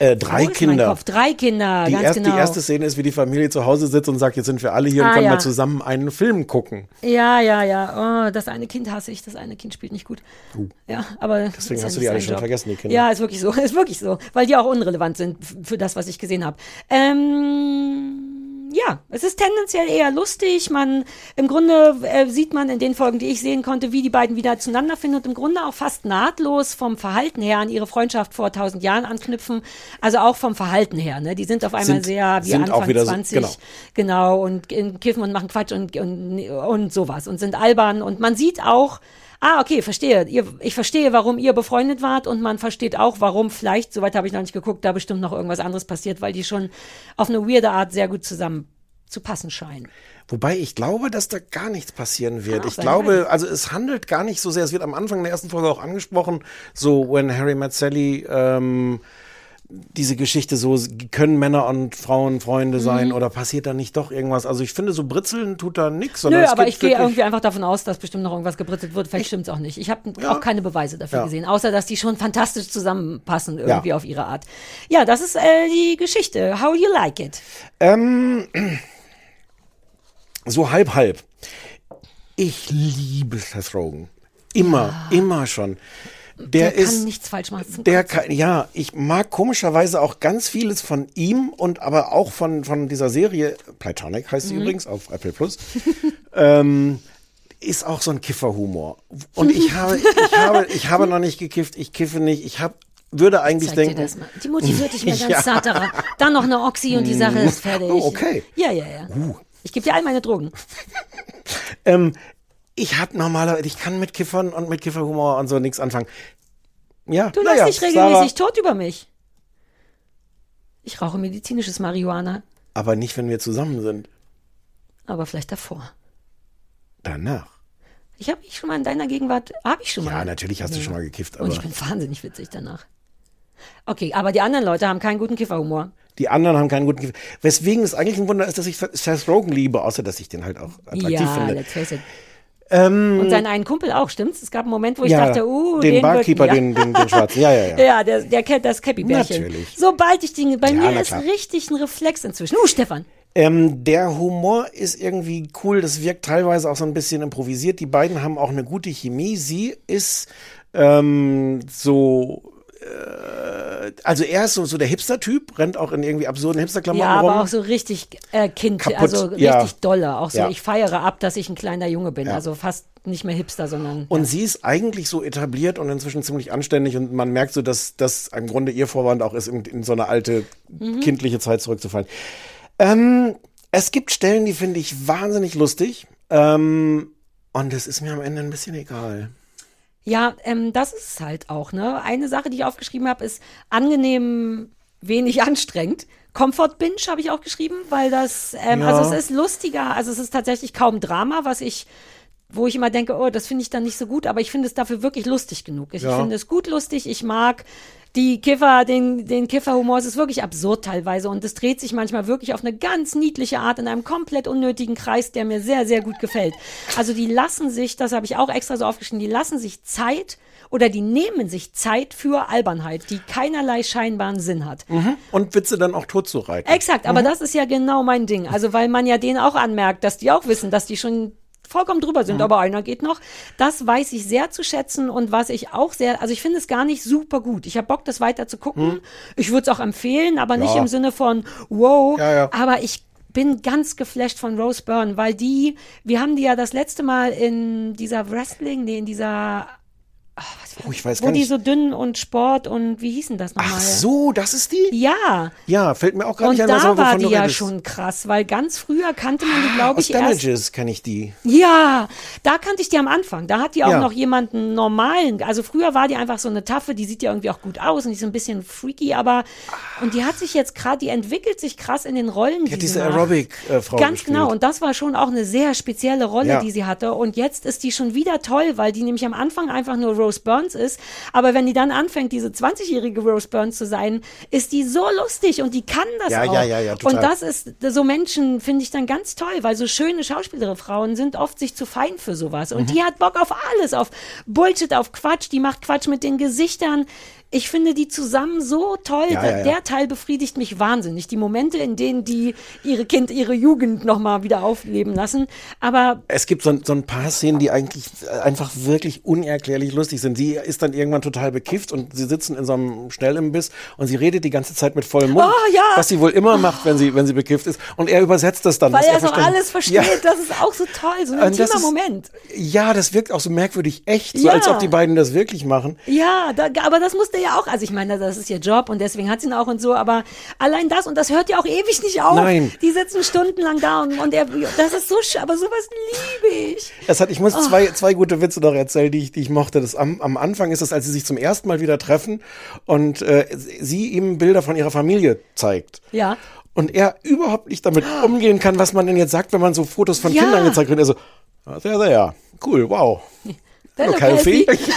Äh, drei Kinder. Drei Kinder, Die, ganz erst, genau. die erste Szene ist, wie die Familie zu Hause sitzt und sagt, jetzt sind wir alle hier und Ah, können ja. mal zusammen einen Film gucken. Ja, ja, ja. Oh, das eine Kind hasse ich. Das eine Kind spielt nicht gut. Uh. Ja, aber Deswegen hast du die alle schon vergessen, die Kinder. Ja, ist wirklich so. Ist wirklich so, weil die auch unrelevant sind für das, was ich gesehen habe. Ähm, ja, es ist tendenziell eher lustig. Man im Grunde äh, sieht man in den Folgen, die ich sehen konnte, wie die beiden wieder zueinander finden und im Grunde auch fast nahtlos vom Verhalten her an ihre Freundschaft vor tausend Jahren anknüpfen. Also auch vom Verhalten her. Ne? Die sind auf einmal Sind- sehr wie Anfang auch wieder so- 20. genau. Genau, und kiffen und machen Quatsch und, und, und sowas und sind albern. Und man sieht auch, ah, okay, verstehe. Ihr, ich verstehe, warum ihr befreundet wart und man versteht auch, warum vielleicht, soweit habe ich noch nicht geguckt, da bestimmt noch irgendwas anderes passiert, weil die schon auf eine weirde Art sehr gut zusammen zu passen scheinen. Wobei ich glaube, dass da gar nichts passieren wird. Ich glaube, also es handelt gar nicht so sehr. Es wird am Anfang der ersten Folge auch angesprochen, so when Harry met Sally, ähm, diese Geschichte so, können Männer und Frauen Freunde sein Mhm. oder passiert da nicht doch irgendwas? Also ich finde, so britzeln tut da nichts. Nö, es aber ich gehe irgendwie einfach davon aus, dass bestimmt noch irgendwas gebritzelt wird. Vielleicht stimmt's auch nicht. Ich habe Ja. auch keine Beweise dafür Ja. gesehen, außer dass die schon fantastisch zusammenpassen irgendwie Ja. auf ihre Art. Ja, das ist äh, die Geschichte. How you like it? Ähm, so halb halb. Ich liebe Seth Rogen. Immer, immer schon. Der, Der ist, kann nichts falsch machen. Der kann, ja, ich mag komischerweise auch ganz vieles von ihm und aber auch von, von dieser Serie, Platonic heißt sie Mhm. übrigens, auf Apple Plus, ähm, ist auch so ein Kifferhumor. Und ich habe, ich habe, ich habe noch nicht gekifft, ich kiffe nicht, ich habe, würde eigentlich Zeig denken. Die motiviert dich mal ganz Ja. zart daran. Dann noch eine Oxy und die Sache ist fertig. Oh, okay. Ja, ja, ja. Uh. Ich gebe dir all meine Drogen. Ähm, ich habe normalerweise, ich kann mit Kiffern und mit Kifferhumor und so nichts anfangen. Ja, Du lässt dich regelmäßig Sarah, tot über mich. Ich rauche medizinisches Marihuana, aber nicht, wenn wir zusammen sind. aber vielleicht davor. Danach. Ich habe mich schon mal in deiner Gegenwart, habe ich schon mal. Ja, natürlich hast du Ja. schon mal gekifft, Und ich bin wahnsinnig witzig danach. Okay, aber die anderen Leute haben keinen guten Kifferhumor. Die anderen haben keinen guten Kiefer. Weswegen es eigentlich ein Wunder ist, dass ich Seth Rogen liebe, außer dass ich den halt auch attraktiv Ja, finde. let's face it. Ähm, Und seinen einen Kumpel auch, stimmt's? Es gab einen Moment, wo ich ja, dachte, uh, den, den Barkeeper, wird, ja. den, den, den Schwarzen. Ja, ja, ja. Ja, der, der kennt das Cappy-Bärchen. Natürlich. Sobald ich den, bei Ja, mir ist richtig ein Reflex inzwischen. Uh, Stefan. Ähm, der Humor ist irgendwie cool. Das wirkt teilweise auch so ein bisschen improvisiert. Die beiden haben auch eine gute Chemie. Sie ist ähm, so. Äh, also er ist so, so der Hipster-Typ, rennt auch in irgendwie absurden Hipster-Klamotten Ja, rum. aber auch so richtig äh, Kind, Kaputt, also richtig ja. dolle. Auch so, Ja. ich feiere ab, dass ich ein kleiner Junge bin. Also fast nicht mehr Hipster, sondern. Und sie ist eigentlich so etabliert und inzwischen ziemlich anständig und man merkt so, dass das im Grunde ihr Vorwand auch ist, in, in so eine alte Mhm. kindliche Zeit zurückzufallen. Ähm, es gibt Stellen, die finde ich wahnsinnig lustig. Ähm, und es ist mir am Ende ein bisschen egal. Ja, ähm, das ist es halt auch, ne? Eine Sache, die ich aufgeschrieben habe, ist angenehm wenig anstrengend. Comfort Binge habe ich auch geschrieben, weil das, ähm, Ja. also es ist lustiger, also es ist tatsächlich kaum Drama, was ich, wo ich immer denke, oh, das finde ich dann nicht so gut, aber ich finde es dafür wirklich lustig genug. Ich Ja. finde es gut lustig, ich mag die Kiffer, den, den Kifferhumor, es ist wirklich absurd teilweise und es dreht sich manchmal wirklich auf eine ganz niedliche Art in einem komplett unnötigen Kreis, der mir sehr, sehr gut gefällt. Also die lassen sich, das habe ich auch extra so aufgeschrieben, die lassen sich Zeit oder die nehmen sich Zeit für Albernheit, die keinerlei scheinbaren Sinn hat. Und Witze dann auch tot zu reiten. Exakt, aber Mhm. das ist ja genau mein Ding. Also weil man ja denen auch anmerkt, dass die auch wissen, dass die schon vollkommen drüber sind, Mhm. aber einer geht noch. Das weiß ich sehr zu schätzen und was ich auch sehr, also ich finde es gar nicht super gut. Ich habe Bock, das weiter zu gucken. Ich würde es auch empfehlen, aber nicht Mhm. Ja. im Sinne von wow, Ja, ja. aber ich bin ganz geflasht von Rose Byrne, weil die, wir haben die ja das letzte Mal in dieser Wrestling, nee, in dieser, Oh, ich weiß wo gar die nicht. so dünn und Sport und wie hießen das nochmal? Ach so, das ist die? Ja. Ja, fällt mir auch gar Und nicht ein, da was- wovon war die ja schon krass, weil ganz früher kannte man die, glaube Aus ich, erst. Damages kenne ich die. Ja, da kannte ich die am Anfang. Da hat die auch Ja. noch jemanden normalen. Also früher war die einfach so eine Taffe, die sieht ja irgendwie auch gut aus und die ist ein bisschen freaky, aber und die hat sich jetzt gerade, die entwickelt sich krass in den Rollen. Die hat sie diese. Aerobic-Frau Ganz gespielt. genau. Und das war schon auch eine sehr spezielle Rolle, Ja. die sie hatte. Und jetzt ist die schon wieder toll, weil die nämlich am Anfang einfach nur Rose Burns ist. Aber wenn die dann anfängt, diese 20-jährige Rose Burns zu sein, ist die so lustig und die kann das Ja, auch. ja, ja, ja, total. Und das ist, so Menschen finde ich dann ganz toll, weil so schöne Schauspielere Frauen sind oft sich zu fein für sowas. Und Mhm. die hat Bock auf alles, auf Bullshit, auf Quatsch, die macht Quatsch mit den Gesichtern. Ich finde die zusammen so toll. Ja, ja, ja. Der Teil befriedigt mich wahnsinnig. Die Momente, in denen die ihre Kind, ihre Jugend nochmal wieder aufleben lassen. Aber Es gibt so, ein- so ein paar Szenen, die eigentlich äh, einfach wirklich unerklärlich lustig sind. Sie ist dann irgendwann total bekifft und sie sitzen in so einem Schnellimbiss und sie redet die ganze Zeit mit vollem Mund, Oh, ja. was sie wohl immer macht, wenn sie, wenn sie bekifft ist. Und er übersetzt das dann. weil er so verstanden- alles versteht, das ist auch so toll, so ein Und intimer ist- Moment. Ja, das wirkt auch so merkwürdig echt, so als ob die beiden das wirklich machen. Ja, da, aber das musste ja auch, also ich meine, das ist ihr Job und deswegen hat sie ihn auch und so, aber allein das und das hört ja auch ewig nicht auf. Nein. Die sitzen stundenlang da und, und er, das ist so, aber sowas liebe ich. Es hat, ich muss Oh. zwei, zwei gute Witze noch erzählen, die ich, die ich mochte. Das am, am Anfang ist es, als sie sich zum ersten Mal wieder treffen und äh, sie ihm Bilder von ihrer Familie zeigt. Ja. Und er überhaupt nicht damit umgehen kann, was man denn jetzt sagt, wenn man so Fotos von Ja. Kindern gezeigt wird. Er so, ah, sehr, sehr, cool, wow. Hallo, Hello, Kelsey. Kelsey.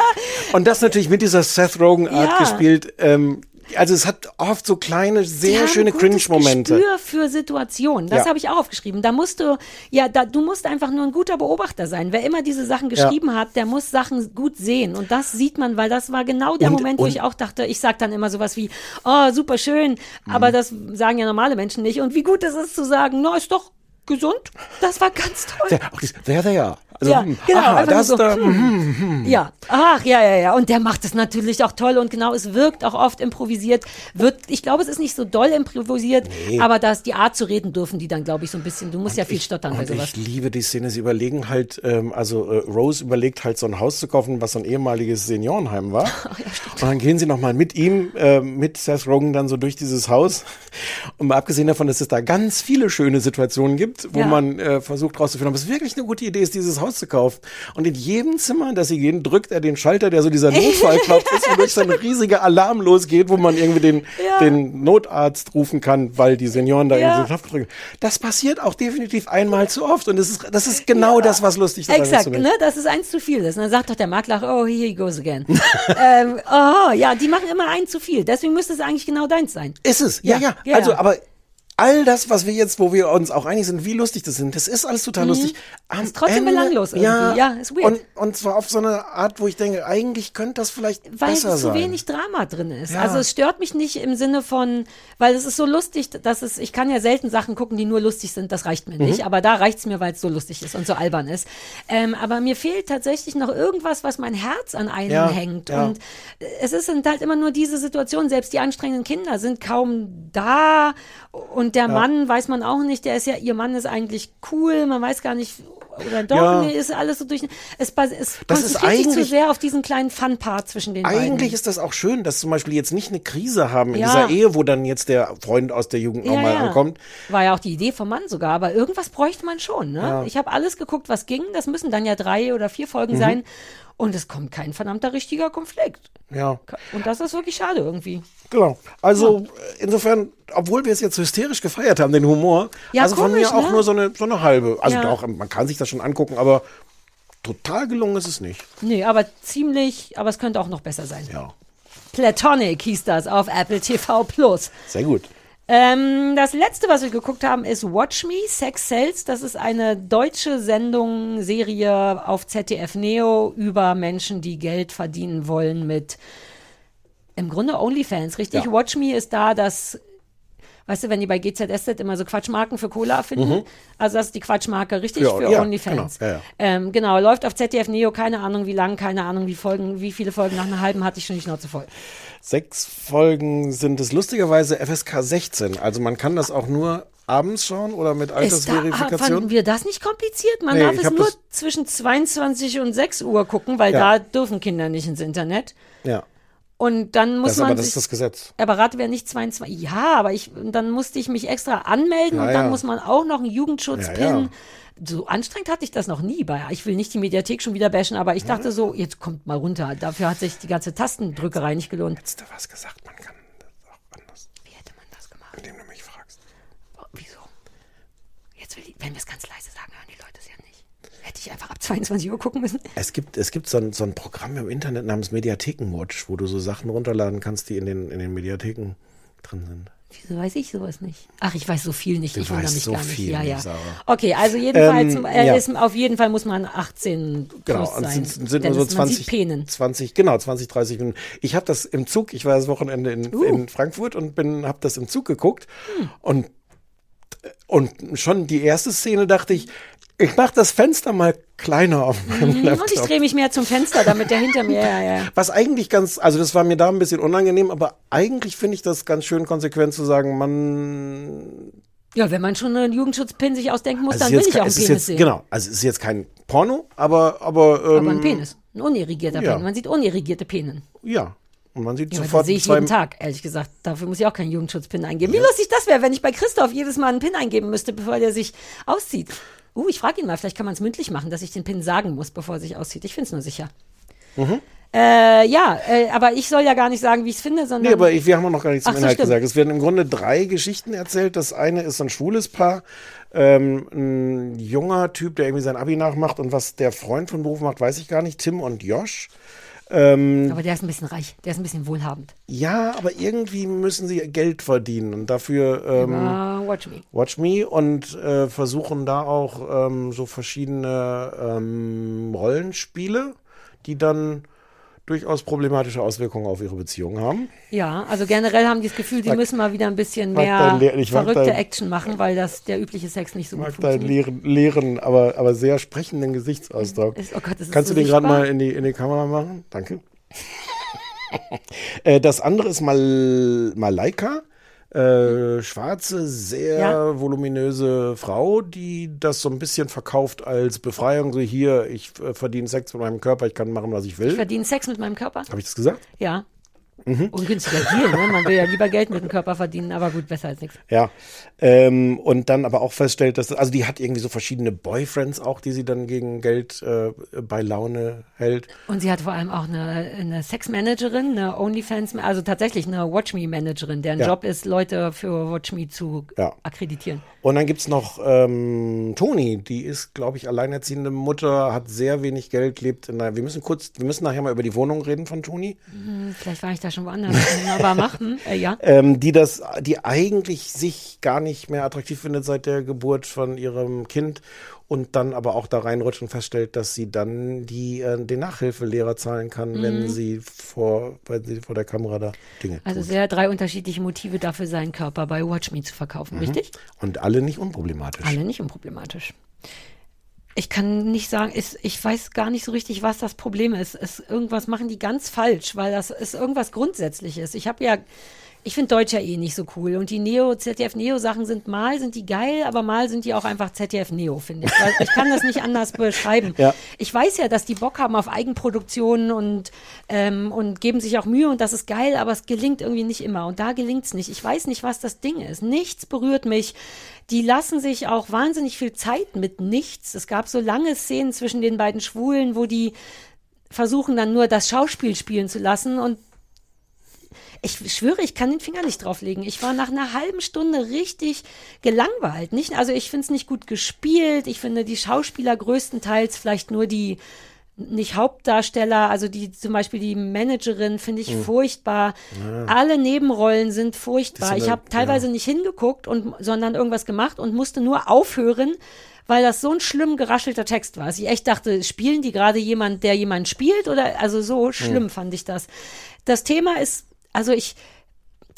Und das natürlich mit dieser Seth Rogen-Art Ja. gespielt. Ähm, also es hat oft so kleine, sehr haben schöne Cringe-Momente. Gespür für Situationen. Das Ja. habe ich auch aufgeschrieben. Da musst du, ja, da, du musst einfach nur ein guter Beobachter sein. Wer immer diese Sachen Ja. geschrieben hat, der muss Sachen gut sehen. Und das sieht man, weil das war genau der Und- Moment, wo und- ich auch dachte, ich sag dann immer sowas wie, oh, super schön. Mhm. Aber das sagen ja normale Menschen nicht. Und wie gut es ist zu sagen, no, ist doch gesund. Das war ganz toll. Der, auch dieses, there they are. Also, Ja, hm, genau, aha, das so, da, hm. hm, hm. Ja, ach, ja, ja, ja. Und der macht es natürlich auch toll und genau, es wirkt auch oft improvisiert. Wird, ich glaube, es ist nicht so doll improvisiert, Nee. aber das, die Art zu reden dürfen die dann, glaube ich, so ein bisschen. Du musst ja viel stottern bei Und sowas. ich liebe die Szene. Sie überlegen halt, ähm, also äh, Rose überlegt halt so ein Haus zu kaufen, was so ein ehemaliges Seniorenheim war. und dann gehen sie nochmal mit ihm, äh, mit Seth Rogen dann so durch dieses Haus. Und mal abgesehen davon, dass es da ganz viele schöne Situationen gibt, wo Ja. man äh, versucht rauszufinden, ob es wirklich eine gute Idee ist, dieses Haus Haus zu kaufen. Und in jedem Zimmer, in das sie gehen, drückt er den Schalter, der so dieser Notfallknopf ist, und durch so ein riesiger Alarm losgeht, wo man irgendwie den, Ja. den Notarzt rufen kann, weil die Senioren da Ja. irgendwie so Knopf drücken. Das passiert auch definitiv einmal zu oft. Und das ist, das ist genau das, was lustig daran ist. Exakt, für mich. ne? Das ist eins zu viel. ist. Und dann sagt doch der Makler, oh, here he goes again. ähm, oh, ja, die machen immer einen zu viel. Deswegen müsste es eigentlich genau deins sein. Ist es, ja, ja. Ja, Also, ja. aber all das, was wir jetzt, wo wir uns auch einig sind, wie lustig das sind, das ist alles total Mhm. lustig. Am Ist trotzdem belanglos irgendwie. Ja, Ja, ist weird. Und, und zwar auf so eine Art, wo ich denke, eigentlich könnte das vielleicht Weil besser zu sein. wenig Drama drin ist. Ja. Also es stört mich nicht im Sinne von, weil es ist so lustig, dass es, ich kann ja selten Sachen gucken, die nur lustig sind, das reicht mir nicht. Mhm. Aber da reicht's mir, weil es so lustig ist und so albern ist. Ähm, aber mir fehlt tatsächlich noch irgendwas, was mein Herz an einen Ja, hängt. ja. Und es ist sind halt immer nur diese Situationen, selbst die anstrengenden Kinder sind kaum da. Und der Ja. Mann weiß man auch nicht, der ist ja, ihr Mann ist eigentlich cool, man weiß gar nicht, oder doch, Ja. nee, ist alles so durch. Es, es Das konzentriert sich zu eigentlich- sehr auf diesen kleinen Fun-Part zwischen den beiden. Eigentlich ist das auch schön, dass zum Beispiel jetzt nicht eine Krise haben in Ja. dieser Ehe, wo dann jetzt der Freund aus der Jugend nochmal ankommt. War ja auch die Idee vom Mann sogar, aber irgendwas bräuchte man schon. Ne? Ja. Ich habe alles geguckt, was ging. Das müssen dann ja drei oder vier Folgen Mhm. sein. Und es kommt kein verdammter richtiger Konflikt. Ja. Und das ist wirklich schade irgendwie. Genau. Also äh, insofern, obwohl wir es jetzt hysterisch gefeiert haben, den Humor, Ja, also von komisch, mir auch ne? nur so eine, so eine halbe. Also Ja. doch, man kann sich das schon angucken, aber total gelungen ist es nicht. Nee, aber ziemlich, aber es könnte auch noch besser sein. Ja. Platonic hieß das auf Apple TV Plus. Sehr gut. Ähm, das letzte, was wir geguckt haben, ist Watch Me, Sex Cells. Das ist eine deutsche Sendung, Serie auf ZDF Neo über Menschen, die Geld verdienen wollen mit im Grunde OnlyFans, richtig? Ja. Watch Me ist da das, weißt du, wenn die bei GZSZ immer so Quatschmarken für Cola finden. Mhm. Also das ist die Quatschmarke, richtig? Ja, für ja, OnlyFans. genau, ja. Ähm, genau, läuft auf ZDF Neo, keine Ahnung wie lang, keine Ahnung wie Folgen, wie viele Folgen, nach einer halben hatte ich schon die Schnauze voll. Sechs Folgen sind es lustigerweise FSK 16. Also man kann das auch nur abends schauen oder mit Ist da, fanden Altersverifikation. wir das nicht kompliziert? Man Nee, darf es nur zwischen 22 und 6 Uhr gucken, weil da dürfen Kinder nicht ins Internet. Ja. Und dann muss Das, man aber das sich, ist das Gesetz. aber rate, wer nicht 22, ja, aber ich, dann musste ich mich extra anmelden Ja, und dann ja. muss man auch noch einen Jugendschutz-Pin. Ja, ja. So anstrengend hatte ich das noch nie bei. Ich will nicht die Mediathek schon wieder bashen, aber ich dachte so, jetzt kommt mal runter. Dafür hat sich die ganze Tastendrückerei nicht gelohnt. Hättest du was gesagt, man kann das auch anders. Wie hätte man das gemacht? Indem du mich fragst. Wieso? Jetzt will ich, wenn wir es ganz leise sagen, hören die Leute es ja nicht. Hätte ich einfach ab 22 Uhr gucken müssen. Es gibt, es gibt so ein, so ein Programm im Internet namens Mediathekenwatch, wo du so Sachen runterladen kannst, die in den, in den Mediatheken drin sind. Wieso weiß ich sowas nicht? Ach, ich weiß so viel nicht. Du ich wundere mich so gar nicht. viel ja, ja. Sarah. Okay, also jedenfalls, Ähm, äh, ja. ist, auf jeden Fall muss man 18 plus Genau, und sein. sind, sind denn nur so es- man 20, sieht Penen. 20, genau, 20, 30 Minuten. Ich habe das im Zug, ich war das Wochenende in, Uh. in Frankfurt und bin, habe das im Zug geguckt Hm. und und schon die erste Szene dachte ich, ich mache das Fenster mal kleiner auf meinem Mhm, Laptop. Und ich drehe mich mehr zum Fenster, damit der hinter mir, ja, ja. Was eigentlich ganz, also das war mir da ein bisschen unangenehm, aber eigentlich finde ich das ganz schön konsequent zu sagen, man. Ja, wenn man schon einen Jugendschutzpin sich ausdenken muss, Also dann will ich auch einen Penis jetzt, sehen. Genau, also es ist jetzt kein Porno, aber aber ähm, Aber ein Penis. Ein unirrigierter ja. Penis. Man sieht unirrigierte Penen. Ja. Und man sieht Ja, sofort sehe ich jeden Tag, ehrlich gesagt. Dafür muss ich auch keinen Jugendschutzpin eingeben. Wie lustig das wäre, wenn ich bei Christoph jedes Mal einen Pin eingeben müsste, bevor der sich auszieht. Uh, ich frage ihn mal, vielleicht kann man es mündlich machen, dass ich den Pin sagen muss, bevor er sich auszieht. Ich finde es nur sicher. Mhm. Äh, ja, äh, aber ich soll ja gar nicht sagen, wie ich es finde, sondern. Nee, aber ich, wir haben noch gar nichts zum Ach so, Inhalt stimmt. gesagt. Es werden im Grunde drei Geschichten erzählt. Das eine ist ein schwules Paar, ähm, ein junger Typ, der irgendwie sein Abi nachmacht und was der Freund von Beruf macht, weiß ich gar nicht. Tim und Josh. Ähm, aber der ist ein bisschen reich, der ist ein bisschen wohlhabend. ja, aber irgendwie müssen sie Geld verdienen und dafür ähm, Über Watch Me. Watch Me und äh, versuchen da auch ähm, so verschiedene ähm, Rollenspiele, die dann durchaus problematische Auswirkungen auf ihre Beziehung haben. Ja, also generell haben die das Gefühl, die Mag- müssen mal wieder ein bisschen mag mehr mag verrückte dein- Action machen, weil das der übliche Sex nicht so Ich gut mag deinen funktioniert. leeren, leeren aber, aber sehr sprechenden Gesichtsausdruck. Ist- oh Gott, Kannst so du den gerade mal in die, in die Kamera machen? Danke. Äh, das andere ist Mal Malaika. Äh, schwarze, sehr Ja. voluminöse Frau, die das so ein bisschen verkauft als Befreiung. So hier, ich äh, verdiene Sex mit meinem Körper, ich kann machen, was ich Ich will. verdiene Sex mit meinem Körper. Habe ich das gesagt? Ja. Mhm. Ungünstiger Deal, ne? Man will ja lieber Geld mit dem Körper verdienen, aber gut, besser als nichts. Ja. Ähm, und dann aber auch feststellt, dass, also die hat irgendwie so verschiedene Boyfriends auch, die sie dann gegen Geld äh, bei Laune hält. Und sie hat vor allem auch eine, eine Sexmanagerin, eine Onlyfans, also tatsächlich eine Watch Me Managerin, deren Ja. Job ist, Leute für Watch Me zu Ja. akkreditieren. Und dann gibt's noch ähm, Toni, die ist, glaube ich, alleinerziehende Mutter, hat sehr wenig Geld, lebt in einer. Wir müssen kurz, wir müssen nachher mal über die Wohnung reden von Toni. Hm, vielleicht war ich da schon woanders, aber machen, äh, ja. Ähm, die das, die eigentlich sich gar nicht mehr attraktiv findet seit der Geburt von ihrem Kind und dann aber auch da reinrutscht und feststellt, dass sie dann die, äh, den Nachhilfelehrer zahlen kann, wenn Mhm. sie vor, weil sie vor der Kamera da Dinge Also tut. sehr drei unterschiedliche Motive dafür, seinen Körper bei Watch Me zu verkaufen, Mhm. richtig? Und alle nicht unproblematisch. Alle nicht unproblematisch. Ich kann nicht sagen, ist, ich weiß gar nicht so richtig, was das Problem ist. Es, irgendwas machen die ganz falsch, weil das ist irgendwas Grundsätzliches. Ich habe ja, ich finde Deutsch ja eh nicht so cool. Und die Neo, ZDF-Neo-Sachen sind mal, sind die geil, aber mal sind die auch einfach ZDF-Neo, finde ich. Weil ich kann das nicht anders beschreiben. Ja. Ich weiß ja, dass die Bock haben auf Eigenproduktionen und, ähm, und geben sich auch Mühe und das ist geil, aber es gelingt irgendwie nicht immer. Und da gelingt's nicht. Ich weiß nicht, was das Ding ist. Nichts berührt mich. Die lassen sich auch wahnsinnig viel Zeit mit nichts. Es gab so lange Szenen zwischen den beiden Schwulen, wo die versuchen dann nur das Schauspiel spielen zu lassen und ich schwöre, ich kann den Finger nicht drauflegen. Ich war nach einer halben Stunde richtig gelangweilt. Nicht, also ich finde es nicht gut gespielt. Ich finde die Schauspieler größtenteils vielleicht nur die nicht Hauptdarsteller, also die zum Beispiel die Managerin finde ich Mhm. furchtbar. Ja. Alle Nebenrollen sind furchtbar. Ist Ich habe teilweise nicht hingeguckt und sondern irgendwas gemacht und musste nur aufhören, weil das so ein schlimm geraschelter Text war. dass Ich echt dachte, spielen die gerade jemand, der jemanden spielt oder also so schlimm Hm. fand ich das. Das Thema ist, also ich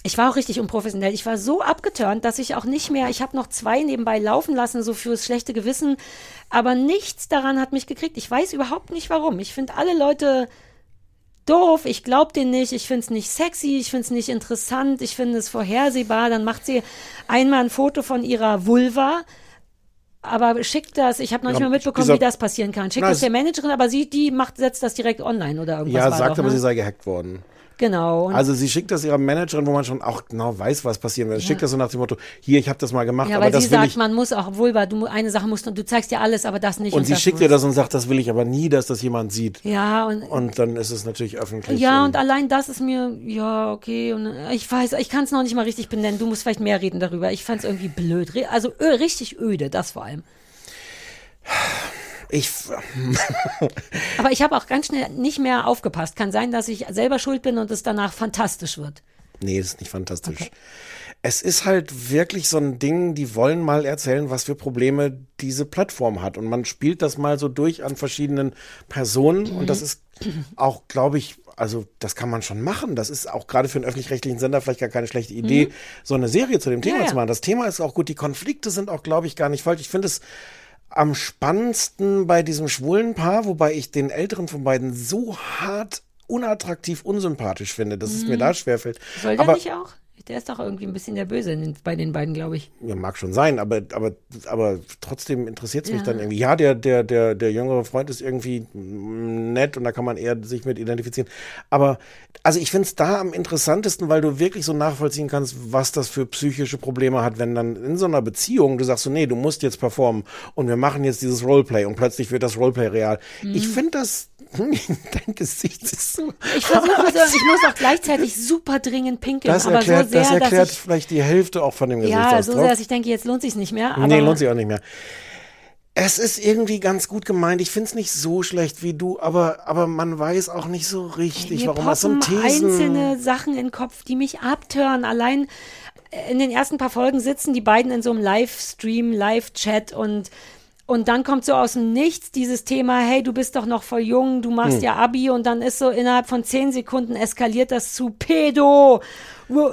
ich war auch richtig unprofessionell. Ich war so abgeturnt, dass ich auch nicht mehr, ich habe noch zwei nebenbei laufen lassen, so fürs schlechte Gewissen, aber nichts daran hat mich gekriegt. Ich weiß überhaupt nicht warum. Ich finde alle Leute doof, ich glaube denen nicht, ich finde es nicht sexy, ich finde es nicht interessant, ich finde es vorhersehbar. Dann macht sie einmal ein Foto von ihrer Vulva, aber schickt das, ich habe noch nicht Ja, mal mitbekommen, dieser- wie das passieren kann. Schickt Na, das der Managerin, aber sie, die macht, setzt das direkt online oder irgendwas. Ja, sagt doch, aber, ne? sie sei gehackt worden. Genau. Und Also sie schickt das ihrer Managerin, wo man schon auch genau weiß, was passieren wird. Ja. Schickt das so nach dem Motto, hier, ich habe das mal gemacht, ja, aber weil das sie sagt, man muss auch Vulva, du eine Sache musst du, du zeigst dir alles, aber das nicht. Und sie das schickt ihr das und sagt, das will ich aber nie, dass das jemand sieht. Ja, und Und dann ist es natürlich öffentlich. Ja, und allein das ist mir, ja, okay. Und äh, ich weiß, ich kann es noch nicht mal richtig benennen. Du musst vielleicht mehr reden darüber. Ich fand es irgendwie blöd. Also richtig öde, das vor allem. Ich. Aber ich habe auch ganz schnell nicht mehr aufgepasst. Kann sein, dass ich selber schuld bin und es danach fantastisch wird. Nee, das ist nicht fantastisch. Es ist halt wirklich so ein Ding, die wollen mal erzählen, was für Probleme diese Plattform hat. Und man spielt das mal so durch an verschiedenen Personen. Und das ist auch, glaube ich, also das kann man schon machen. Das ist auch gerade für einen öffentlich-rechtlichen Sender vielleicht gar keine schlechte Idee, Mhm. so eine Serie zu dem Thema Ja, ja. zu machen. Das Thema ist auch gut. Die Konflikte sind auch, glaube ich, gar nicht falsch. Ich finde es am spannendsten bei diesem schwulen Paar, wobei ich den älteren von beiden so hart unattraktiv unsympathisch finde, dass es Mhm. mir da schwerfällt. Soll der Aber nicht auch? Der ist doch irgendwie ein bisschen der Böse den, bei den beiden, glaube ich. ja, mag schon sein, aber, aber, aber trotzdem interessiert es mich Ja. dann irgendwie. Ja, der, der, der, der jüngere Freund ist irgendwie nett und da kann man eher sich mit identifizieren. Aber also ich finde es da am interessantesten, weil du wirklich so nachvollziehen kannst, was das für psychische Probleme hat, wenn dann in so einer Beziehung du sagst so, nee, du musst jetzt performen und wir machen jetzt dieses Roleplay und plötzlich wird das Roleplay real. Mhm. Ich finde das, dein Gesicht ist so. Ich versuche, ich muss auch gleichzeitig super dringend pinkeln, Das aber so sehr, das erklärt ich, vielleicht die Hälfte auch von dem ja, Gesichtsausdruck. so sehr, dass ich denke, jetzt lohnt sich's nicht mehr. Aber nee, lohnt sich auch nicht mehr. Es ist irgendwie ganz gut gemeint. Ich finde es nicht so schlecht wie du, aber, aber man weiß auch nicht so richtig, Mir warum das so ein poppen Thesen. einzelne Sachen in den Kopf, die mich abtören. Allein äh, in den ersten paar Folgen sitzen die beiden in so einem Livestream, Live-Chat und und dann kommt so aus dem Nichts dieses Thema, hey, du bist doch noch voll jung, du machst Hm. ja Abi und dann ist so innerhalb von zehn Sekunden eskaliert das zu Pedo.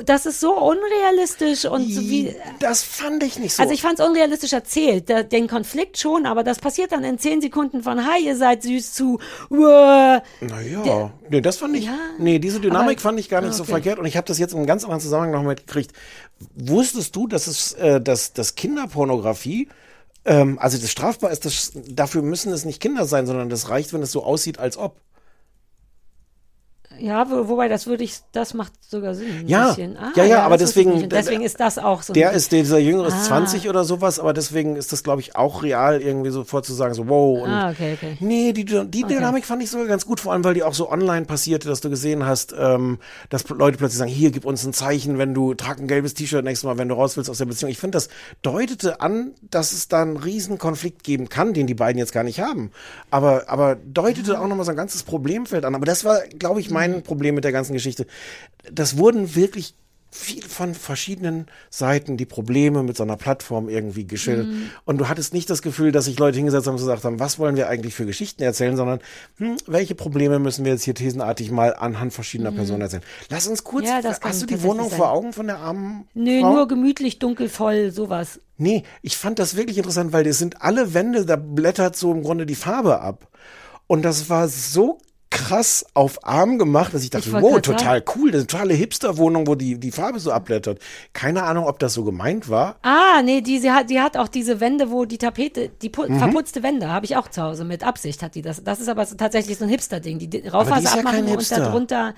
Das ist so unrealistisch und so wie. Das fand ich nicht so. Also ich fand es unrealistisch erzählt, den Konflikt schon, aber das passiert dann in zehn Sekunden von Hi, ihr seid süß zu. Naja, nee, das fand ich. nee, diese Dynamik aber- fand ich gar nicht so okay. verkehrt und ich habe das jetzt in einem ganz anderen Zusammenhang noch mitgekriegt. Wusstest du, dass es, äh, dass, dass Kinderpornografie, ähm, also das strafbar ist, das, dafür müssen es nicht Kinder sein, sondern das reicht, wenn es so aussieht, als ob. Ja, wo, wobei das würde ich, das macht sogar Sinn. Ein Ja, bisschen. Ah, ja, ja, aber deswegen- deswegen ist das auch so. Der ist, dieser Jüngere ist Ah. 20 oder sowas, aber deswegen ist das, glaube ich, auch real, irgendwie sofort zu sagen, so, wow. Und Ah, okay, okay. Nee, die, die Okay. Dynamik fand ich sogar ganz gut, vor allem, weil die auch so online passierte, dass du gesehen hast, ähm, dass Leute plötzlich sagen, hier, gib uns ein Zeichen, wenn du, trag ein gelbes T-Shirt nächstes Mal, wenn du raus willst aus der Beziehung. Ich finde, das deutete an, dass es da einen riesen Konflikt geben kann, den die beiden jetzt gar nicht haben. Aber, aber deutete auch nochmal so ein ganzes Problemfeld an. Aber das war, glaube ich, mein Problem mit der ganzen Geschichte. Das wurden wirklich viel von verschiedenen Seiten die Probleme mit so einer Plattform irgendwie geschildert. Mhm. Und du hattest nicht das Gefühl, dass sich Leute hingesetzt haben und gesagt haben, was wollen wir eigentlich für Geschichten erzählen, sondern hm, welche Probleme müssen wir jetzt hier thesenartig mal anhand verschiedener Mhm. Personen erzählen. Lass uns kurz, Ja, hast du die Wohnung sein. vor Augen von der armen Nö, Frau? nur gemütlich, dunkel, voll, sowas. Nee, ich fand das wirklich interessant, weil das sind alle Wände, da blättert so im Grunde die Farbe ab. Und das war so krass auf arm gemacht, dass ich dachte, Ich wow, total cool, das ist eine totale Hipster-Wohnung, wo die, die Farbe so abblättert. Keine Ahnung, ob das so gemeint war. Ah, nee, die, sie hat, die hat auch diese Wände, wo die Tapete, die Mhm. verputzte Wände, habe ich auch zu Hause. Mit Absicht hat die das. Das ist aber tatsächlich so ein Hipster-Ding. Die, Raufaser ja abmachen und darunter.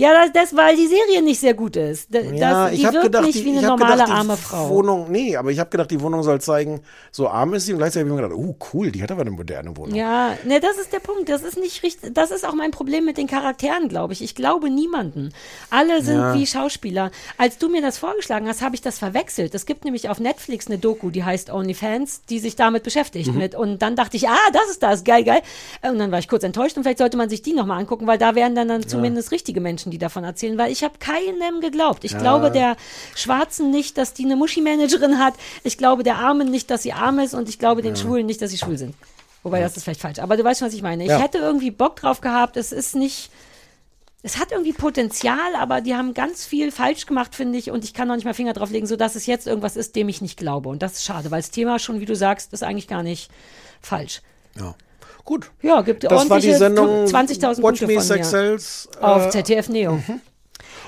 Ja, das, das, weil die Serie nicht sehr gut ist. Da- Das, Ja, die ich habe wirkt gedacht, nicht wie eine normale gedacht, die arme Frau. Wohnung, nee, aber ich habe gedacht, die Wohnung soll zeigen, so arm ist sie und gleichzeitig habe ich mir gedacht, oh cool, die hat aber eine moderne Wohnung. Ja, ne, das ist der Punkt. Das ist nicht richtig. Das ist auch mein Problem mit den Charakteren, glaube ich. Ich glaube niemanden. Alle sind Ja. wie Schauspieler. Als du mir das vorgeschlagen hast, habe ich das verwechselt. Es gibt nämlich auf Netflix eine Doku, die heißt OnlyFans, die sich damit beschäftigt. Mhm. Mit, und dann dachte ich, ah, das ist das, geil, geil. Und dann war ich kurz enttäuscht und vielleicht sollte man sich die nochmal angucken, weil da wären dann, dann zumindest richtige Menschen, die davon erzählen, weil ich habe keinem geglaubt. Ich Ja. glaube der Schwarzen nicht, dass die eine Muschi-Managerin hat. Ich glaube der Armen nicht, dass sie arm ist und ich glaube den Schwulen nicht, dass sie schwul sind. Wobei, das ist vielleicht falsch. Aber du weißt schon, was ich meine. Ich Ja. hätte irgendwie Bock drauf gehabt. Es ist nicht. Es hat irgendwie Potenzial, aber die haben ganz viel falsch gemacht, finde ich. Und ich kann noch nicht mal Finger drauf legen, sodass es jetzt irgendwas ist, dem ich nicht glaube. Und das ist schade, weil das Thema schon, wie du sagst, ist eigentlich gar nicht falsch. Ja. Gut. Ja, gibt Das war die Sendung 20.000 Watch Punkte Me Sex. Sells. Auf äh, ZDF Neo.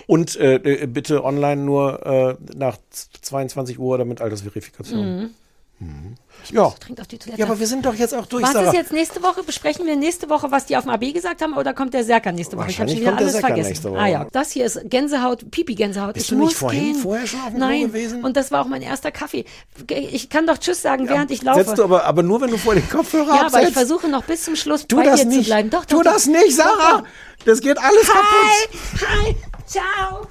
Und äh, äh, bitte online nur äh, nach 22 Uhr, damit Altersverifikation. Mhm. Mhm. Ja. Ja, aber wir sind doch jetzt auch durch, Was Sarah. ist jetzt nächste Woche? Besprechen wir nächste Woche, was die auf dem AB gesagt haben, oder kommt der Serkan nächste Woche? Ich habe schon wieder alles vergessen. Ah ja, das hier ist Gänsehaut, Pipi-Gänsehaut. Bist ich du nicht vorhin- gehen. vorher schon auf dem Klo Nein. gewesen? Und das war auch mein erster Kaffee. Ich kann doch Tschüss sagen, während ich laufe. Setzt du aber, aber nur, wenn du vor den Kopfhörer ja, aber ich absetzt. versuche noch bis zum Schluss Tu bei das dir nicht. zu bleiben. Doch, Tu doch, das doch. nicht, Sarah. Doch, doch. Das geht alles kaputt. Hi, hi, ciao.